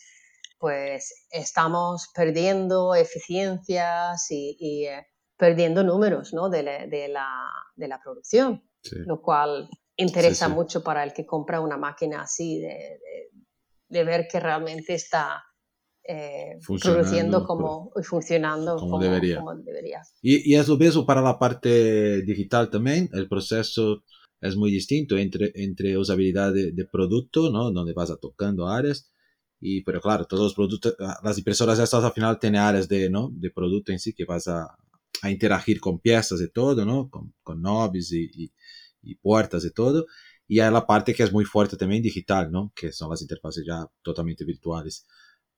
pues estamos perdiendo eficiencias y, y, eh, perdiendo números ¿no? de, la, de la- de la producción, Sí. lo cual interesa sí. mucho para el que compra una máquina así, de, de- ver que realmente está eh, produciendo como, y funcionando como como, debería. como debería. Y, y es lo mismo para la parte digital también. El proceso es muy distinto entre, entre usabilidad de, de producto, ¿no? Donde vas a tocando áreas. Y, pero claro, todos los productos, ah, las impresoras estas al final tienen áreas de, ¿no? De producto en sí que vas a, a interagir con piezas y todo, ¿no? Con, con knobs y, y, y puertas y todo. Y hay la parte que es muy fuerte también digital, ¿no? Que son las interfaces ya totalmente virtuales.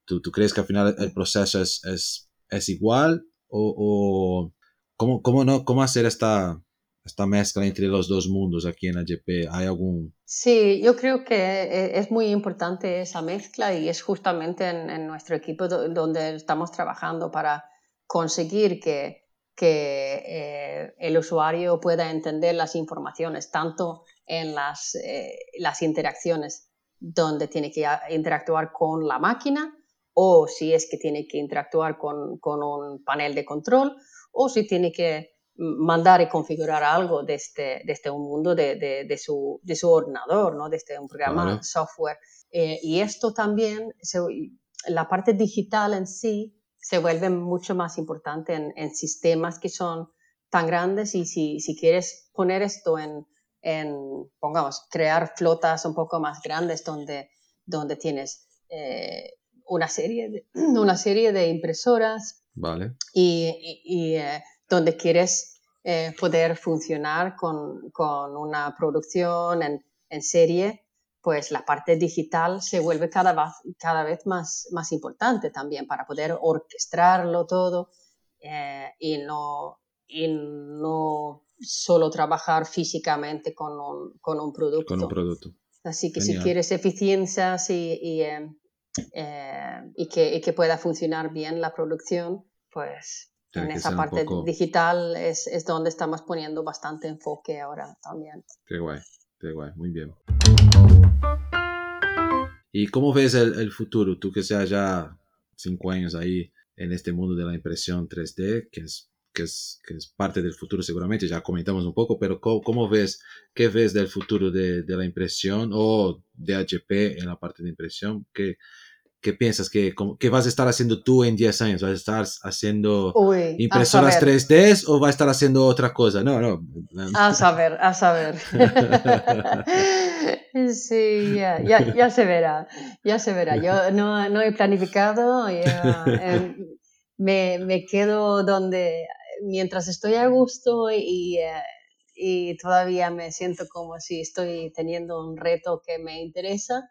¿Tú, tú crees que al final el proceso es, es, es igual o, o cómo, cómo, no, cómo hacer esta, esta mezcla entre los dos mundos aquí en AGP? ¿Hay algún...? Sí, yo creo que e- es muy importante esa mezcla y es justamente en, nuestro equipo do- donde estamos trabajando para conseguir que, que eh, el usuario pueda entender las informaciones, tanto en las, eh, las interacciones donde tiene que interactuar con la máquina o si es que tiene que interactuar con, con un panel de control o si tiene que mandar y configurar algo desde, desde un mundo de, de- de su, de su ordenador, ¿no? desde un programa Claro. software. Eh, y esto también, se- la parte digital en sí se vuelve mucho más importante en, en sistemas que son tan grandes y si, si quieres poner esto en, en, pongamos, crear flotas un poco más grandes donde, donde tienes eh, una, serie de, [clears throat] una serie de impresoras Vale. y, y, eh, donde quieres eh, poder funcionar con, con una producción en, en, serie, pues la parte digital se vuelve cada vez, cada vez más, más importante también para poder orquestarlo todo eh, y, no, y no solo trabajar físicamente con un, con un producto. Con un producto. Así que si quieres eficiencias y, y, eh, eh, y, que, y, que, pueda funcionar bien la producción, pues Tiene en esa parte poco... digital es, es, donde estamos poniendo bastante enfoque ahora también. Qué guay, qué guay, muy bien. ¿Y cómo ves el, el futuro? Tú que seas ya cinco años ahí en este mundo de la impresión 3D, que es que es, que es parte del futuro seguramente, ya comentamos un poco, pero ¿cómo, cómo ves, qué ves del futuro de, de, la impresión o de HP en la parte de impresión? ¿Qué, qué piensas? ¿Qué, ¿Qué vas a estar haciendo tú en 10 años? ¿Vas a estar haciendo Uy, impresoras 3D o vas a estar haciendo otra cosa? No, no. A saber, a saber. [laughs] sí, ya, ya, ya, se verá, ya se verá. Yo no, no he planificado, yo, eh, me, me quedo donde mientras estoy a gusto y, eh, y, todavía me siento como si estoy teniendo un reto que me interesa,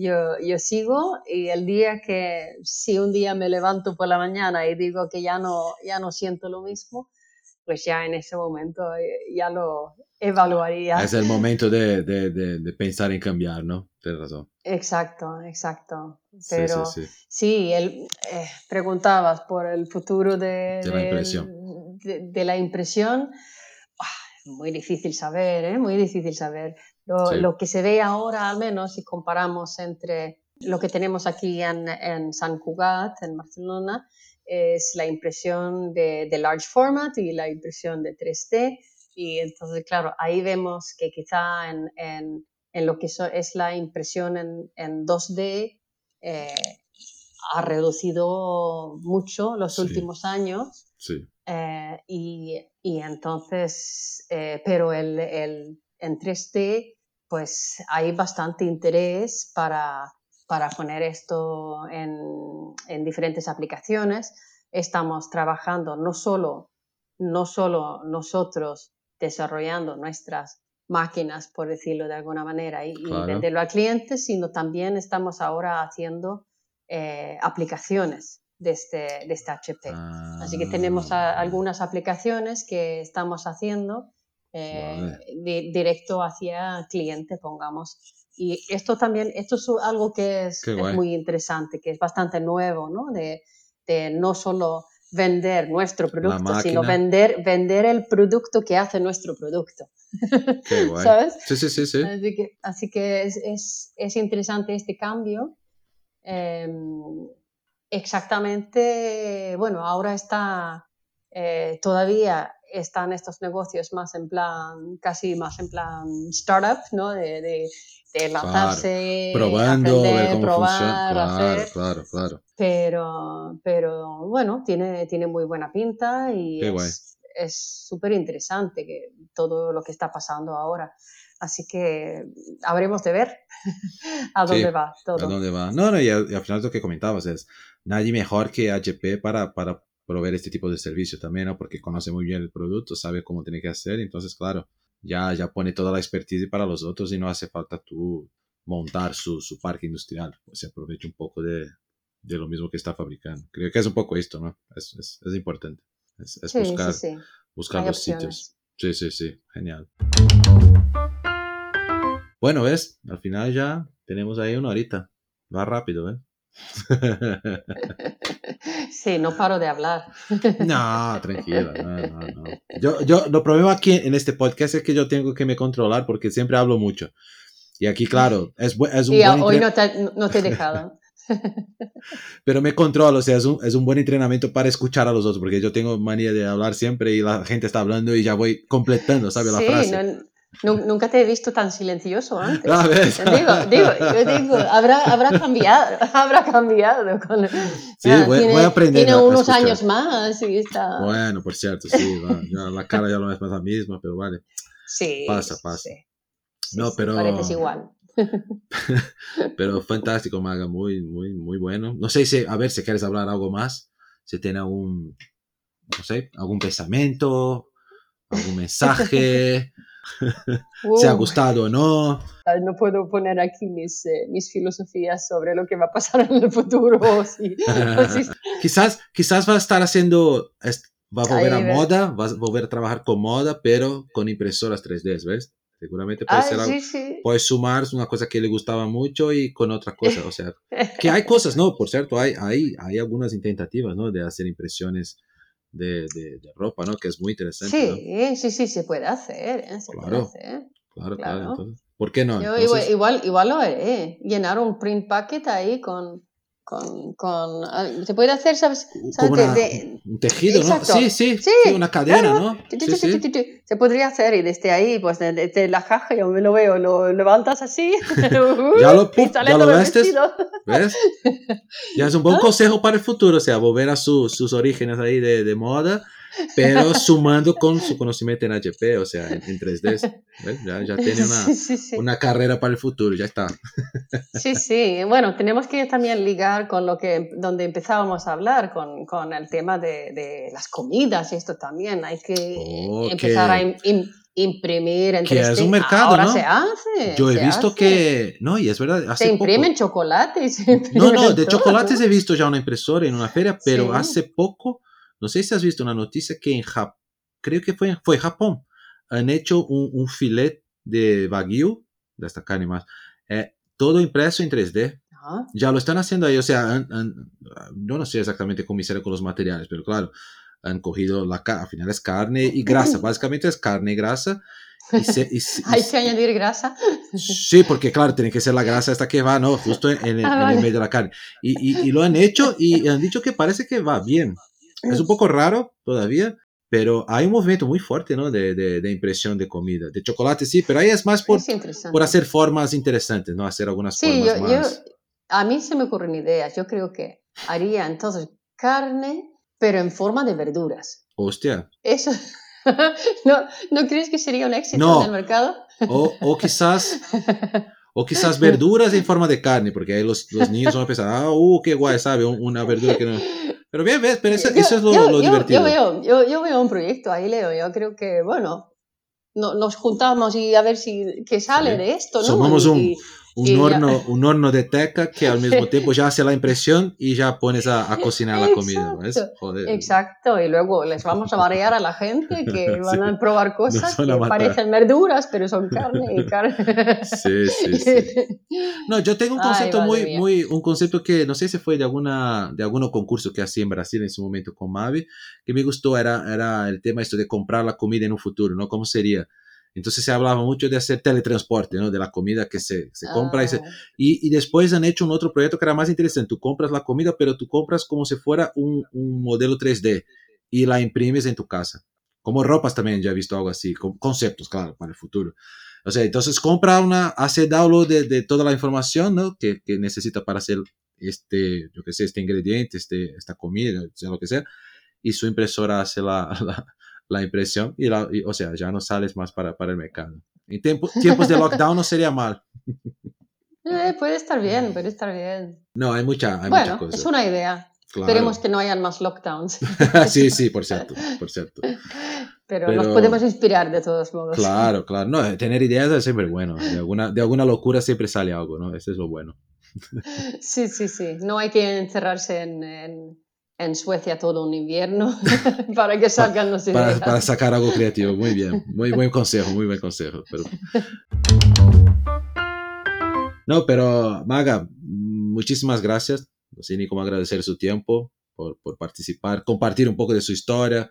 yo, yo sigo y el día que, si un día me levanto por la mañana y digo que ya no, ya no siento lo mismo, pues ya en ese momento eh, ya lo evaluaría. Es el [laughs] momento de, de, de, de pensar en cambiar, ¿no? Tienes razón. Exacto, exacto. Pero sí, sí, sí. eh, preguntabas por el futuro de, de la impresión de, de la impresión, oh, muy difícil saber, ¿eh? muy difícil saber. Lo, sí. lo, que se ve ahora, al menos, si comparamos entre lo que tenemos aquí en, en San Cugat, en Barcelona, es la impresión de, de, large format y la impresión de 3D. Y entonces, claro, ahí vemos que quizá en, en, en lo que so, es la impresión en, en 2D eh, ha reducido mucho los sí. últimos años. Sí. Eh, y, y, entonces, eh, pero el, el, en 3D, pues hay bastante interés para, para poner esto en, en, diferentes aplicaciones. Estamos trabajando no solo, no solo nosotros desarrollando nuestras máquinas, por decirlo de alguna manera, y, claro. y venderlo al cliente, sino también estamos ahora haciendo eh, aplicaciones de este, de este HP. Ah, Así que tenemos a, algunas aplicaciones que estamos haciendo eh, vale. directo hacia cliente, pongamos. Y esto también, esto es algo que es, es muy interesante, que es bastante nuevo, ¿no? De, de no solo vender nuestro producto, sino vender, vender el producto que hace nuestro producto. [laughs] Qué [laughs] guay. ¿Sabes? Sí, sí, sí. sí. Así que, así que es, es, es interesante este cambio. Eh, exactamente, bueno, ahora está eh, todavía están estos negocios más en plan, casi más en plan startup, ¿no? De, de, de lanzarse, claro. probando, aprender, ver cómo probar, funciona. Claro, hacer. claro, claro. Pero, pero bueno, tiene, tiene muy buena pinta y Qué es súper interesante que todo lo que está pasando ahora. Así que habremos de ver [laughs] a dónde sí, va todo. A dónde va. No, no, y al, y al final lo que comentabas es, nadie mejor que HP para, para proveer este tipo de servicio también, ¿no? Porque conoce muy bien el producto, sabe cómo tiene que hacer, entonces, claro, ya, ya pone toda la expertise para los otros y no hace falta tú montar su, su parque industrial, pues se aprovecha un poco de, de, lo mismo que está fabricando. Creo que es un poco esto, ¿no? Es, es, es importante, es, es sí, buscar, sí, sí. buscar los sitios. Sí, sí, sí, genial. Bueno, ¿ves? Al final ya tenemos ahí una horita. Va rápido, ¿eh? [laughs] Sí, no paro de hablar. No, tranquila, no, no, no. Yo, yo, lo problema aquí en este podcast es que yo tengo que me controlar porque siempre hablo mucho. Y aquí, claro, es, es un y buen hoy no te, no te he dejado. [laughs] Pero me controlo, o sea, es un, es un buen entrenamiento para escuchar a los otros, porque yo tengo manía de hablar siempre y la gente está hablando y ya voy completando, ¿sabes? Sí, la frase. No, Nunca te he visto tan silencioso antes. Ah, ¿ves? Digo, digo, yo digo, habrá, habrá cambiado, habrá cambiado. Con, sí, voy, tiene, voy, a aprender. Tiene a, unos a años más y está. Bueno, por cierto, sí, va, ya, la cara ya no es más la misma, pero vale. Sí. Pasa, pasa. Sí, no, pero. Pareces igual. [laughs] Pero fantástico, Maga, muy, muy, muy bueno. No sé si, a ver si quieres hablar algo más, si tiene algún, no sé, algún pensamiento, algún mensaje, [laughs] [laughs] si ha gustado o no. No puedo poner aquí mis, eh, mis filosofías sobre lo que va a pasar en el futuro. [laughs] [laughs] quizás, quizás va a estar haciendo, va a volver a moda, va a volver a trabajar con moda, pero con impresoras 3D, ¿ves? Seguramente puede, ser algo, puede sumar una cosa que le gustaba mucho y con otra cosa. O sea, que hay cosas, ¿no? Por cierto, hay, hay, hay algunas tentativas, ¿no? De hacer impresiones de, de, ropa, ¿no? Que es muy interesante. Sí, sí, sí, se puede hacer. ¿eh? Se claro, puede hacer. Claro, claro. Entonces, ¿Por qué no? Yo igual, igual, lo haré. Llenar un print packet ahí con, con, con, ah, se puede hacer, ¿sabes? Como un tejido, ¿no? Sí, sí, sí, una cadena, ¿no? Se podría hacer y desde ahí, pues desde la caja yo me lo veo, lo levantas así. [laughs] ya lo, ya lo vestes, ¿ves? [laughs] Ya es un buen consejo para el futuro, o sea, volver a sus orígenes ahí de, de moda pero sumando con su conocimiento en HP, o sea, en, 3D. [laughs] Ya, ya, tiene una, una, carrera para el futuro, ya está. Sí, sí, bueno, tenemos que también ligar con lo que, donde empezábamos a hablar, con, con el tema de, de, las comidas, y esto también, hay que empezar a imprimir en que 3D. es un mercado, Ahora ¿no? se hace. Yo he visto que, no, y es verdad, hace se imprimen poco... chocolates. no, no, de chocolates he visto ya una impresora en una feria, pero hace poco no sé si has visto una noticia que en Japón, creo que fue, fue Japón, han hecho un, un filet de Wagyu, de esta carne más, eh, todo impreso en 3D. Ya lo están haciendo ahí, o sea, yo no sé exactamente cómo hicieron con los materiales, pero claro, han cogido la al final es carne y grasa, básicamente es carne y grasa. [laughs] Hay que añadir grasa. Sí, porque claro, tiene que ser la grasa esta que va, ¿no? Justo en, el, ah, en el medio de la carne. Y, y, y, lo han hecho y han dicho que parece que va bien. Es un poco raro todavía, pero hay un movimiento muy fuerte, ¿no? De, de, impresión de comida. De chocolate sí, pero ahí es más por, por hacer formas interesantes, ¿no? Hacer algunas sí, formas yo, más. Yo, a mí se me ocurren ideas. Yo creo que haría entonces carne, pero en forma de verduras. Hostia. Eso. [laughs] ¿No, ¿No crees que sería un éxito en el mercado? O, o quizás O quizás [laughs] verduras en forma de carne, porque ahí los, los niños van a pensar, ah, uh, qué guay, ¿sabe? Una verdura que no... Pero bien, ves, pero eso, eso es lo, yo, lo divertido. Yo veo, yo, yo, veo un proyecto ahí, Leo. Yo creo que, bueno, no, nos juntamos y a ver si qué sale de esto, ¿no? Somos un, un horno, un horno de teca que al mismo [laughs] tiempo ya hace la impresión y ya pones a, a cocinar la comida. ¿ves? Joder. Exacto, y luego les vamos a marear a la gente [laughs] que van a probar cosas que parecen verduras, pero son carne y carne. Sí, sí, sí. [laughs] No, yo tengo un concepto muy, muy, un concepto que no sé si fue de alguna, de algún concurso que hacía en Brasil en su momento con Mavi, que me gustó, era, era el tema esto de comprar la comida en un futuro, ¿no? ¿Cómo sería? Entonces se hablaba mucho de hacer teletransporte, ¿no? De la comida que se, se compra. Ah. Y, y, después han hecho un otro proyecto que era más interesante. Tú compras la comida, pero tú compras como si fuera un, un modelo 3D y la imprimes en tu casa. Como ropas también, ya he visto algo así, con conceptos, claro, para el futuro. O sea, entonces compra una, hace download de, de toda la información, ¿no? Que, que, necesita para hacer este, yo qué sé, este ingrediente, este, esta comida, sea lo que sea. Y su impresora hace la, [laughs] la la impresión y, la, o sea, ya no sales más para, para el mercado. En tiempo, tiempos de lockdown no sería mal. Eh, puede estar bien, puede estar bien. No, hay mucha, hay bueno, mucha es una idea. Esperemos que no hayan más lockdowns. [laughs] sí, sí, por cierto, por cierto. Pero, nos podemos inspirar de todos modos. Claro, claro. No, tener ideas es siempre bueno. De alguna, de alguna locura siempre sale algo, ¿no? Eso es lo bueno. sí, sí, sí. No hay que encerrarse en en Suecia todo un invierno [laughs] para que salgan los ideas. Para, para, sacar algo creativo, muy bien, muy buen consejo, muy buen consejo. Pero... No, pero Maga, muchísimas gracias. No sé ni cómo agradecer su tiempo por, por participar, compartir un poco de su historia,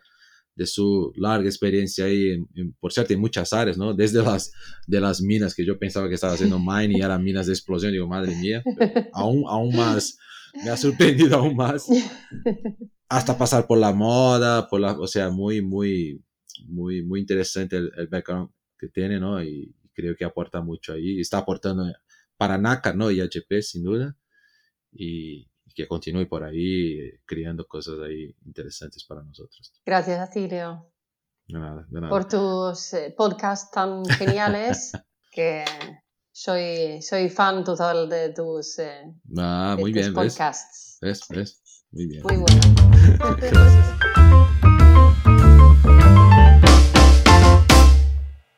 de su larga experiencia ahí, por cierto, en muchas áreas, ¿no? Desde las, de las minas, que yo pensaba que estaba haciendo mining y eran minas de explosión, digo, madre mía, aún, aún más me ha sorprendido aún más. [laughs] Hasta pasar por la moda, por la, o sea, muy, muy, muy, muy interesante el, background que tiene, ¿no? Y creo que aporta mucho ahí. Está aportando para NACA, ¿no? Y HP, sin duda. Y, que continúe por ahí creando cosas ahí interesantes para nosotros. Gracias a ti, Leo. De nada, de nada. Por tus eh, podcasts tan geniales [laughs] que soy, soy fan total de tus, ah, muy bien, podcasts. ¿ves? ¿Ves? Muy bien. Muy bueno. [laughs] Gracias.